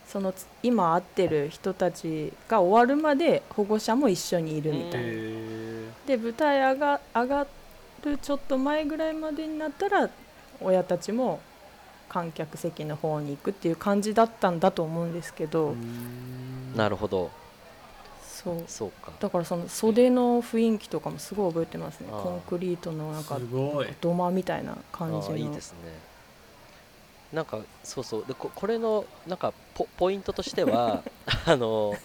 そのつ今会ってる人たちが終わるまで保護者も一緒にいるみたいな、へで舞台上が上がるちょっと前ぐらいまでになったら親たちも観客席の方に行くっていう感じだったんだと思うんですけど、ーなるほど。そう。そうか。だからその袖の雰囲気とかもすごい覚えてますね。コンクリートのなんかすごい。土間みたいな感じの。ああいいですね。なんかそうそう。でここれのなんかポポイントとしては あの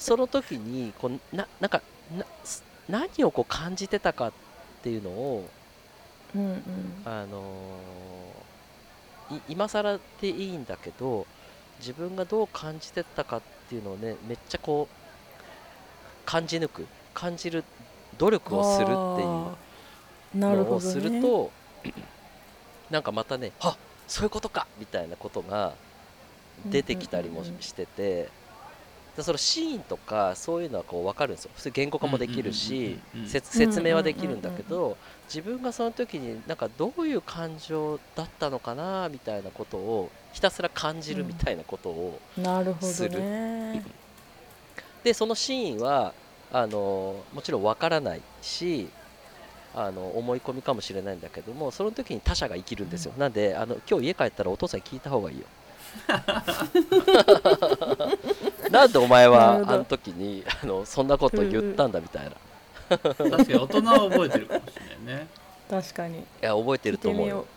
その時にこうななんかなす何をこう感じてたかっていうのをうんうん。あのい今更でいいんだけど自分がどう感じてたかっていうのをねめっちゃこう感じ抜く感じる努力をするっていうのをすると、なんかまたねあそういうことかみたいなことが出てきたりもうんうんうんうん。してて、でそのシーンとかそういうのはこう分かるんですよ。普通言語化もできるしうんうんうんうん説説明はできるんだけど自分がその時になんかどういう感情だったのかなみたいなことをひたすら感じるみたいなことを、なるほする。どねでそのシーンはあのもちろん分からないしあの思い込みかもしれないんだけどもその時に他者が生きるんですよ、なんであの今日家帰ったらお父さんに聞いた方がいいよ なんでお前はあの時にあのそんなこと言ったんだみたいな、い確かに大人は覚えてるかもしれないね。確かに。や覚えてると思うよ。聞いてみよ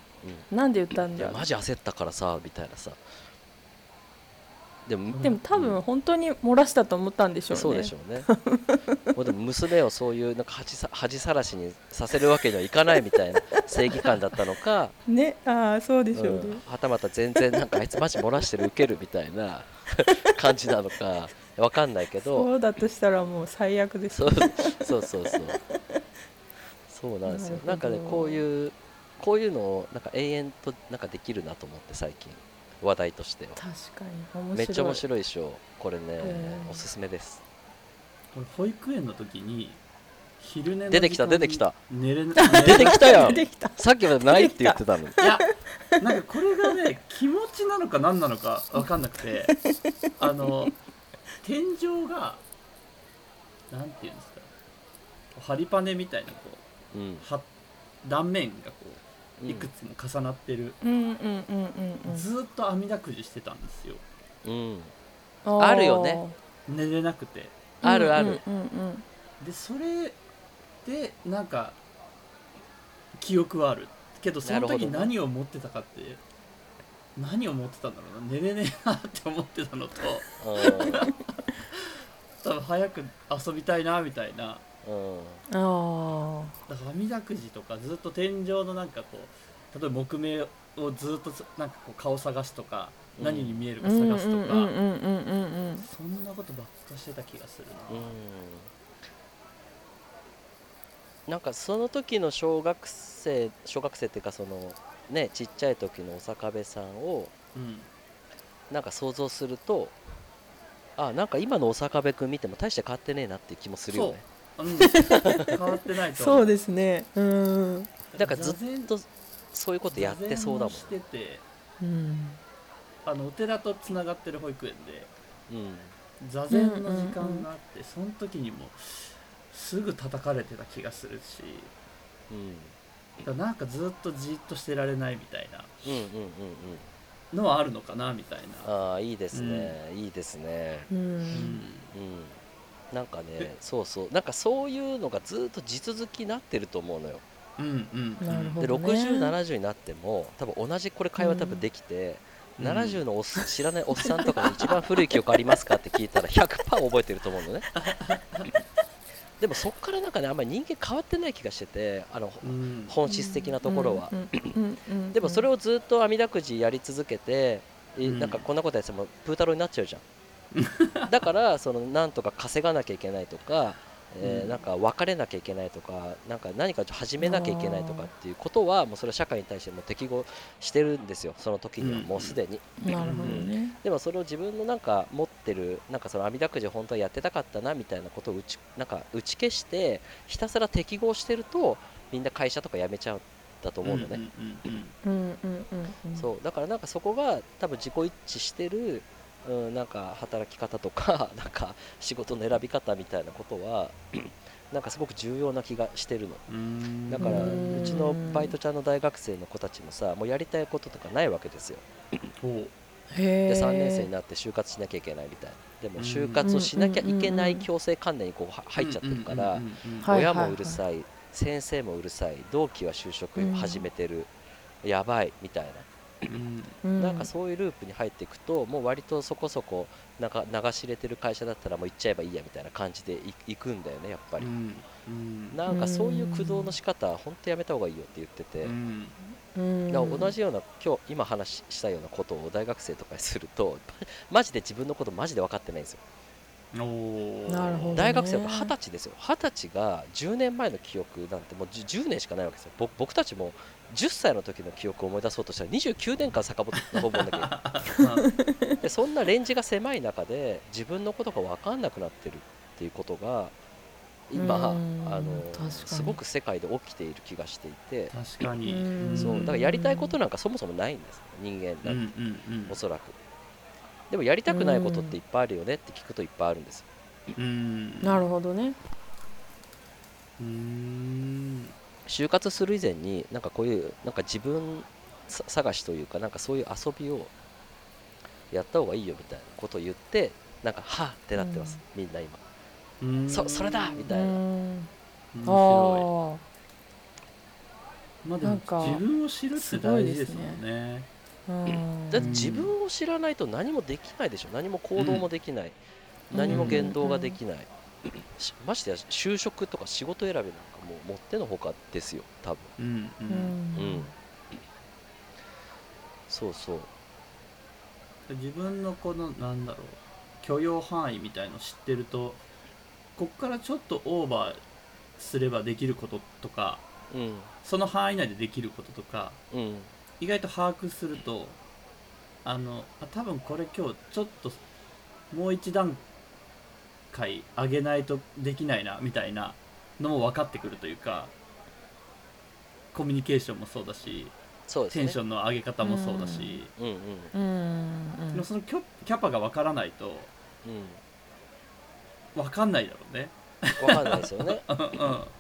なんで言ったんいやだマジ焦ったからさみたいなさでもでも多分本当に漏らしたと思ったんでしょうね。そうでしょうね。もうでも娘をそういうなんか恥さ恥さらしにさせるわけにはいかないみたいな 正義感だったのか、ねああそうでしょうね、うん。はたまた全然なんかあいつマジ漏らしてるウケるみたいな 感じなのかわかんないけど。そうだとしたらもう最悪ですそうそうそうそう。そうなんですよ。なんかねこういうこういうのをなんか永遠となんかできるなと思って最近話題としては。確かに面白い。めっちゃ面白いでしょこれねうん。おすすめです。俺保育園の時に昼寝の出てきた出てきた。寝れな 出てきたやん出てきた。さっきまでないって言ってたのに。いやなんかこれがね気持ちなのか何なのか分かんなくて。あの天井がなんていうんですか。ハリパネみたいなこうん。うは断面がこいくつも重なってる、うんうんうんうんうんずーっと網だくじしてたんですよ。うん。あるよね。寝れなくて。あるある。うんうんうんでそれでなんか記憶はある。けどその時何を持ってたかって何を持ってたんだろうな。寝れねえなって思ってたのと。うん。多分早く遊びたいなみたいなうん。あだから網だくじとかずっと天井のなんかこう例えば木目をずっとなんかこう顔探すとか、うん。何に見えるあか探すとか、うんうんうんうんうんうんそんなことばっかしてた気がするな、うん。なんかその時の小学生小学生っていうかそのねちっちゃい時のお坂部さんをうん。なんか想像するとあなんか今のお坂部君見ても大して変わってねえなっていう気もするよね。う。ん、変わってないと。そうですね。うん。だからずっ座禅とそういうことやってそうだもん。しててうん。あのお寺とつながってる保育園でうん。座禅の時間があって、その時にもすぐ叩かれてた気がするしうん。だからなんかずっとじっとしてられないみたいなうんうんうんうんのはあるのかなみたいな、ああいいですね、いいですね。ううん。うんなんかねそうそう。なんかそういうのがずっと地続きになってると思うのよ。うんうんでなるほどね。6070になっても多分同じこれ会話多分できて、うん。70のおっ知らないおっさんとかに一番古い記憶ありますかって聞いたら100%覚えてると思うのね。でもそっからなんかねあんまり人間変わってない気がしててあのうん。本質的なところは、うんうんうんうんでもそれをずっと網だくじやり続けて、いうん。なんかこんなことやってもプータローになっちゃうじゃん だからそのなんとか稼がなきゃいけないとか、えーうん。なんか別れなきゃいけないとかなんか何か始めなきゃいけないとかっていうことはもうそれは社会に対してもう適合してるんですよ。その時にはうん。もうすでに、なるほどね。でもそれを自分のなんか持ってるなんかその網だくじ本当はやってたかったなみたいなことを打ちなんか打ち消してひたすら適合してるとみんな会社とか辞めちゃうんだと思うのね、んうんうんうんうんうんうん。そう。だからなんかそこが多分自己一致してる、うん、なんか働き方とか なんか仕事の選び方みたいなことは なんかすごく重要な気がしてるの。うん。だからううんちのバイトちゃんの大学生の子たちもさもうやりたいこととかないわけですよ。で3年生にななって就活しなきゃいけないみたいな。でもうん。就活をしなきゃいけないうん強制観念にこうは入っちゃってるから親もうるさい先生もうるさい同期は就職始めてる。やばいみたいなうん。なんかそういうループに入っていくともう割とそこそこなんか流し入れてる会社だったらもう行っちゃえばいいやみたいな感じでい行くんだよねやっぱり、うん。うん。なんかそういう駆動の仕方本当やめた方がいいよって言ってて、うん。同じような今日今話ししたようなことを大学生とかにすると マジで自分のことマジで分かってないんですよ。おー。なるほどね。大学生は二十歳ですよ。二十歳が10年前の記憶なんてもう 10, 10年しかないわけですよ。僕僕たちも10歳の時の記憶を思い出そうとしたら29年間遡んなきゃいけない でそんなレンジが狭い中で自分のことが分かんなくなってるっていうことが今うんあのすごく世界で起きている気がしていて。確かに。うん。そうだからやりたいことなんかそもそもないんです人間うんなんて、うんうんおそらく。でもやりたくないことっていっぱいあるよねって聞くといっぱいあるんですよ。うん。なるほどね。うん就活する以前になんかこういうなんか自分さ探しというかなんかそういう遊びをやった方がいいよみたいなことを言ってなんかはあってなってます、みんな今。うーん。そそれだ！みたいな。うん。面白あい。まあでも自分を知るって大事ですもんね。あうん。だって自分を知らないと何もできないでしょ。何も行動もできない、何も言動ができない、しましてや就職とか仕事選びなんかもうもってのほかですよ多分。うんうん。ううんん。そうそう。自分のこのなんだろう許容範囲みたいの知ってるとこっからちょっとオーバーすればできることとかうん。その範囲内でできることとかうん。意外と把握するとあのあ多分これ今日ちょっともう一段階上げないとできないなみたいなのも分かってくるというかコミュニケーションもそうだしそうですね。テンションの上げ方もそうだし、うんうんうん。でもそのキャキャパが分からないとう分かんないだろうね。ん分かんないですよね。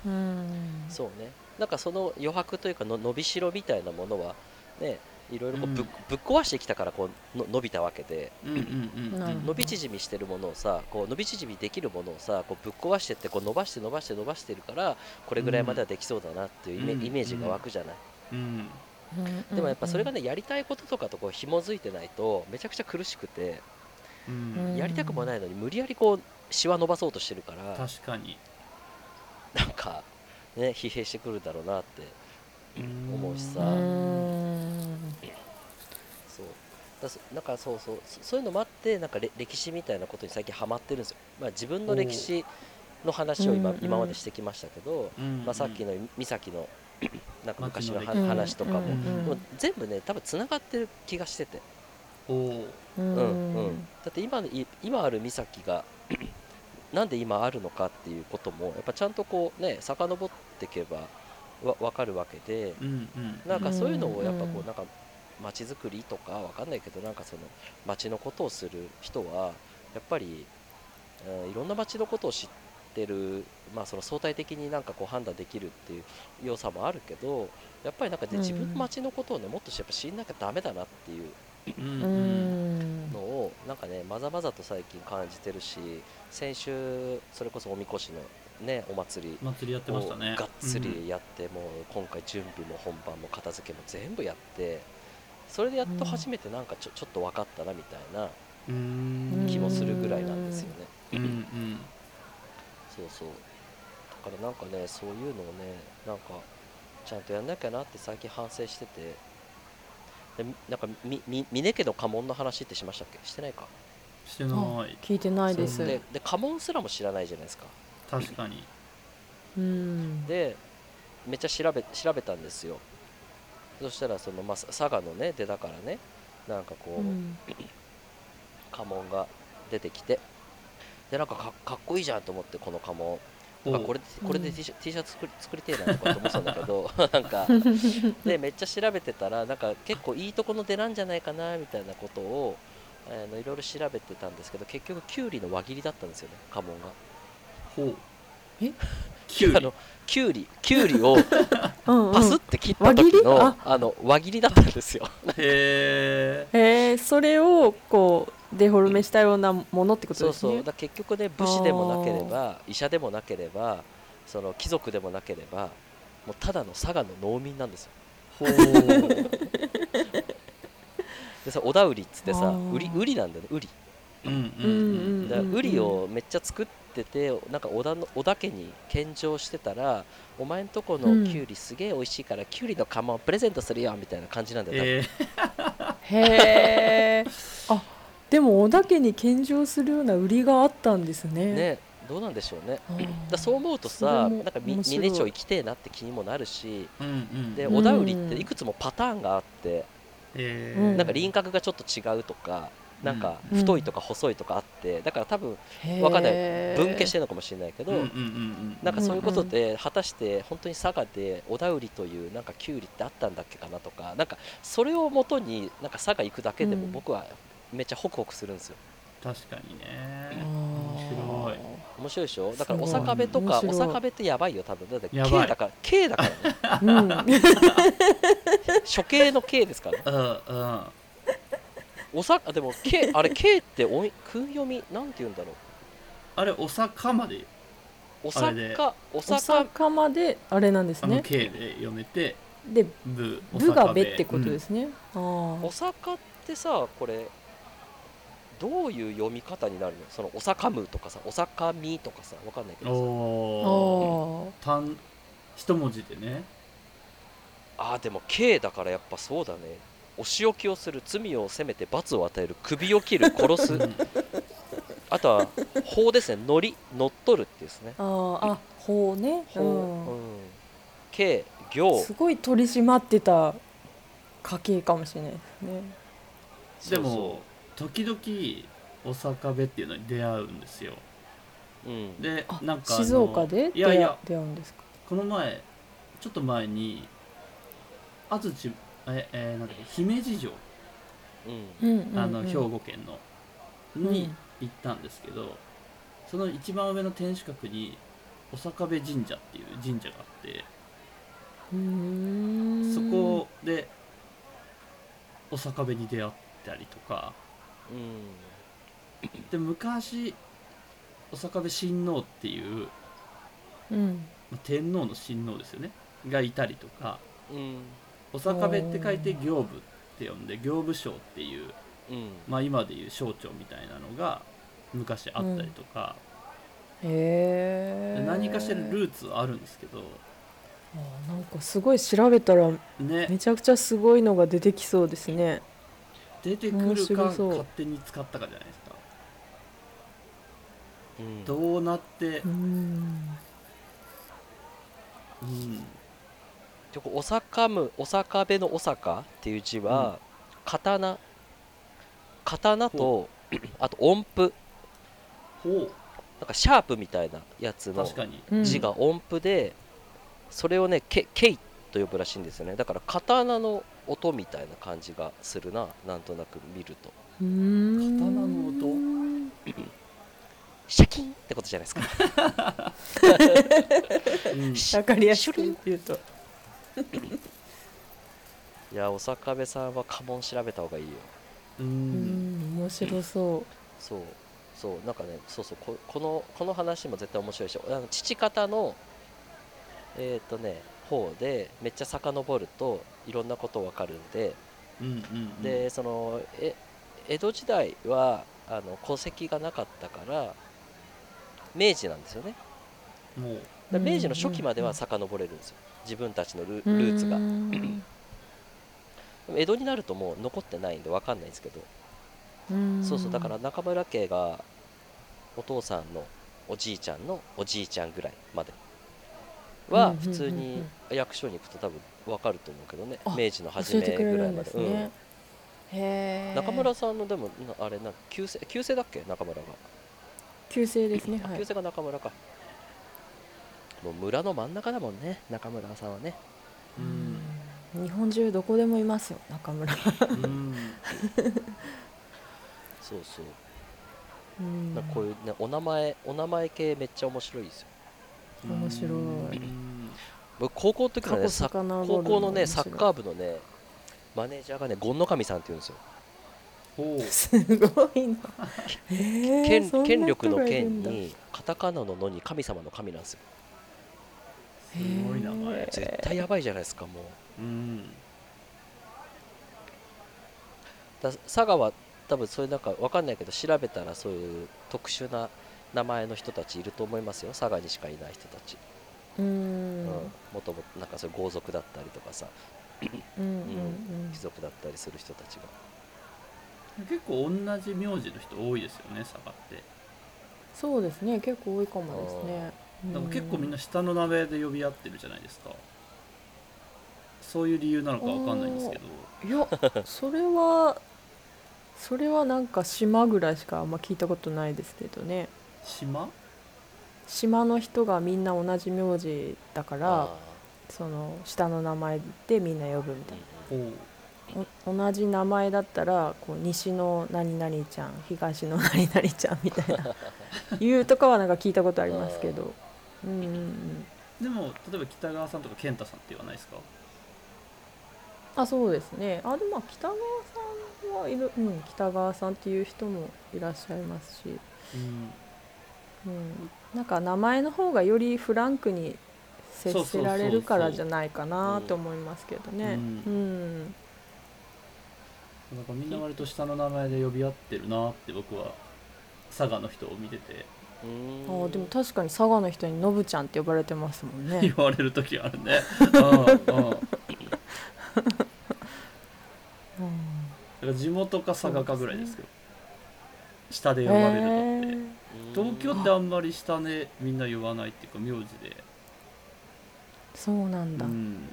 うん。そうね。なんかその余白というかの伸びしろみたいなものはねいろいろこうぶ,、うん。ぶっ壊してきたからこうの伸びたわけで。伸び縮みしてるものをさこう伸び縮みできるものをさこうぶっ壊してってこう伸ばして伸ばして伸ばしてるからこれぐらいまではできそうだなっていうイメ,、うん。イメージが湧くじゃない、うん。でもやっぱそれがねやりたいこととかとこう紐づいてないとめちゃくちゃ苦しくて、うんうん。やりたくもないのに無理やりこうシワ伸ばそうとしてるから確かに。なんかね疲弊してくるだろうなって思うしさ。うんそう。だそだからそうそうそそういうのもあってなんかれ歴史みたいなことに最近ハマってるんですよ、まあ、自分の歴史の話を今,、今までしてきましたけど、うんまあ、さっきの美咲の なんか昔の話とかも,、うんうんでも全部ね多分つながってる気がしてて、ううん。うん、だって今今ある美咲が なんで今あるのかっていうこともやっぱちゃんとこうね遡っていけばわ分かるわけで、うんうん。なんかそういうのをやっぱこうなんか街づくりとかわかんないけどなんかその街のことをする人はやっぱり、うんいろんな街のことを知ってる、まあ、その相対的になんかこう判断できるっていう良さもあるけどやっぱりなんかでうん自分の街のことをねもっとやっぱ知んなきゃダメだなっていうのをなんかねまざまざと最近感じてるし先週それこそおみこしのねお祭り祭りやってましたね。がっつりやって、もう今回準備も本番も片付けも全部やってそれでやっと初めてなんかちょ,、ちょっと分かったなみたいなうん。気もするぐらいなんですよね、うんうん。そうそう。だからなんかねそういうのをねなんかちゃんとやんなきゃなって最近反省してて。でなんかみみ峰家の家紋の話ってしましたっけ？してないか？してない。聞いてないです。でで家紋すらも知らないじゃないですか確かに。うん。でめっちゃ調べ調べたんですよ。そしたらその、まあ、さ佐賀のね出だからねなんかこう、うん。家紋が出てきてでなんかかかっこいいじゃんと思ってこの家紋。おなんかこれこれでうん。T シャ,、T シャツ作り作りてえなとかって思ってたんだけどなんかでめっちゃ調べてたらなんか結構いいとこの出なんじゃないかなみたいなことをあのいろいろ調べてたんですけど結局キュウリの輪切りだったんですよね家紋がほう。え？キュウリ。あのキュウリ。キュウリをうんうん。パスって切った輪切り？時の、あ。あの輪切りだったんですよ。へえへえそれをこうデフォルメしたようなものってことそうですね。そうだから結局ね武士でもなければ医者でもなければその貴族でもなければもうただの佐賀の農民なんですよ。ほう。でさ小田売りっつってさあー。売り売りなんだよね。売りだから売りをめっちゃ作っててなんか織田の織田家に献上してたらお前んとこのキュウリすげえ美味しいからキュウリの釜をプレゼントするよみたいな感じなんだよ、多分えへえあでも小田家に献上するような売りがあったんですねねどうなんでしょうねだそう思うとさなんか峰町行きてえなって気にもなるしうんうんでうん小田売りっていくつもパターンがあって、えーうんなんか輪郭がちょっと違うとかなんかうん。太いとか細いとかあってだから多分へー。わかんない。分家してるのかもしれないけど、なんかそういうことで果たして本当に佐賀で小田売りというなんかキュウリってあったんだっけかなとかなんかそれをもとになんか佐賀行くだけでもうん。僕はめっちゃホクホクするんですよ。確かにね。面白い。面白いでしょ？だからおすごい坂部とかお坂部ってやばいよ多分。だってやばい。K だから。K だからね。う ん処刑の K ですからね。うんうんおさあでも K あれ K って音訓読みなんて言うんだろう？あれおさまで。おさあれで。か。おおさか坂まであれなんですあのね K で読めてで部部が「べ」ってことですね、あおさかってさこれどういう読み方になるの？そのおさかむとかさおさかみとかさわかんないけうんどさ。あおあ単一文字でね。あーでも K だからやっぱそうだねお仕置きをする罪を責めて罰を与える首を切る殺す。うん。あとは法ですね。乗り乗っ取るってですね。あーあ法ね。法、うん。うん、K 行。すごい取り締まってた家系かもしれないですね。でも時々お坂部っていうのに出会うんですよ。そうん。であなんか静岡でいやいや。出会うんですか？この前ちょっと前に安土え、えーなんだっけ姫路城。うん。あの兵庫県の。に行ったんですけど、その一番上の天守閣にお坂部神社っていう神社があって。そこでお坂部に出会ったりとか。うん。で昔お坂部親王っていう、うん。まあ天皇の親王ですよね。がいたりとか。うんお坂部って書いて行部って呼んで行部省っていう、うん。まあ、今でいう省庁みたいなのが昔あったりとか、へえ何かしらルーツはあるんですけど。あなんかすごい調べたらね。めちゃくちゃすごいのが出てきそうですね。出てく面るか勝手に使ったかじゃないですか。うん。どうなって。うーん。うんでおさかむおさかべのおさかっていう字は、刀。刀と あと音符。ほなんかシャープみたいなやつの字が音符で、それをねケケイと呼ぶらしいんですよね。だから刀の音みたいな感じがするななんとなく見ると。刀の音シャキンってことじゃないですか。うん。わかりやすく言うと いやおさかべさんは家紋調べた方がいいよ。ううん。ん面白そそう。そう。なんかねそうそう。ここのこの話も絶対面白いでしょあの父方のえっ、とね方でめっちゃ遡るといろんなことわかるんで、うんうんうん。でそのえ江戸時代はあの戸籍がなかったから明治なんですよね。もうだ明治の初期までは遡れるんですよ。自分たちのルーツが。江戸になるともう残ってないんでわかんないんですけど。うん。そうそうだから中村家がお父さんのおじいちゃんのおじいちゃんぐらいまではうん普通にうんうん。うん役所に行くと多分わかると思うけどねあ明治の初めぐらいまで。ね、へえ中村さんのでもなあれな旧姓旧姓だっけ？中村が、旧姓ですね旧姓が中村かもう村の真ん中だもんね中村さんはね。うん。日本中どこでもいますよ中村。うん。そうそう。うん。なこういうねお名前お名前系めっちゃ面白いですよ。面白い。うん。僕高校の時の過去ね高校のねサッカー部のねマネージャーがね権の神さんって言うんですよ。すごいな。えー権力の権にカタカナののに神様の神なんですよすごい名前。絶対やばいじゃないですかもう。うん。だ佐賀は多分そういうなんかわかんないけど調べたらそういう特殊な名前の人たちいると思いますよ。佐賀にしかいない人たち、ううん。んもともとなんかそういう豪族だったりとかさ。うんうんうん貴族だったりする人たちが。結構同じ名字の人多いですよね佐賀って。そうですね。結構多いかもですねなんか結構みんなな下の名前で呼び合ってるじゃないですか。そういう理由なのかわかんないんですけど。いや それはそれはなんか島ぐらいしかあんま聞いたことないですけどね。島？島の人がみんな同じ名字だからあその下の名前でみんな呼ぶみたいな。お同じ名前だったらこう西の何々ちゃん東の何々ちゃんみたいな。いうとかはなんか聞いたことありますけどうんうんうん。でも例えば北川さんとか健太さんって言わないですか？あそうですね。あでもまあ北川さんはいる、うん、北川さんっていう人もいらっしゃいますし、うん。うん、なんか名前の方がよりフランクに接せられるからじゃないかなと思いますけどね。ううんん、なんかみんな割と下の名前で呼び合ってるなって僕は佐賀の人を見ててうーん。あでも確かに佐賀の人にのぶちゃんって呼ばれてますもんね。言。われる時あるね。うん地元か佐賀かぐらいですけど下で呼ばれるのって、へー。東京ってあんまり下でみんな呼ばないっていうか名字で、そうなんだ。う、うん。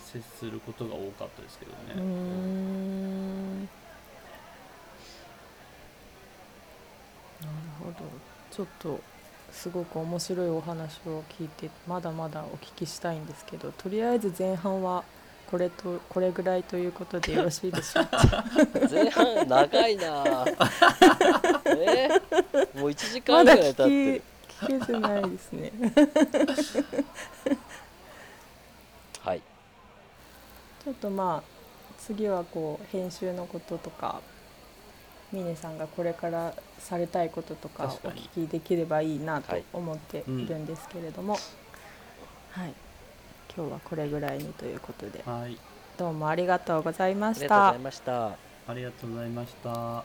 接することが多かったですけどーね、ん。なるほどちょっとすごく面白いお話を聞いてまだまだお聞きしたいんですけどとりあえず前半はこれと これぐらいということでよろしいでしょうか？前半長いな えもう1時間ぐらい経って聞けてないですね。はい。ちょっとまあ次はこう編集のこととか峰さんがこれからされたいこととかお聞きできればいいなとはい。思っているんですけれども、はい、今日はこれぐらいにということで。はい。どうもありがとうございまありがとうごしたざい。ました。ありがとうございました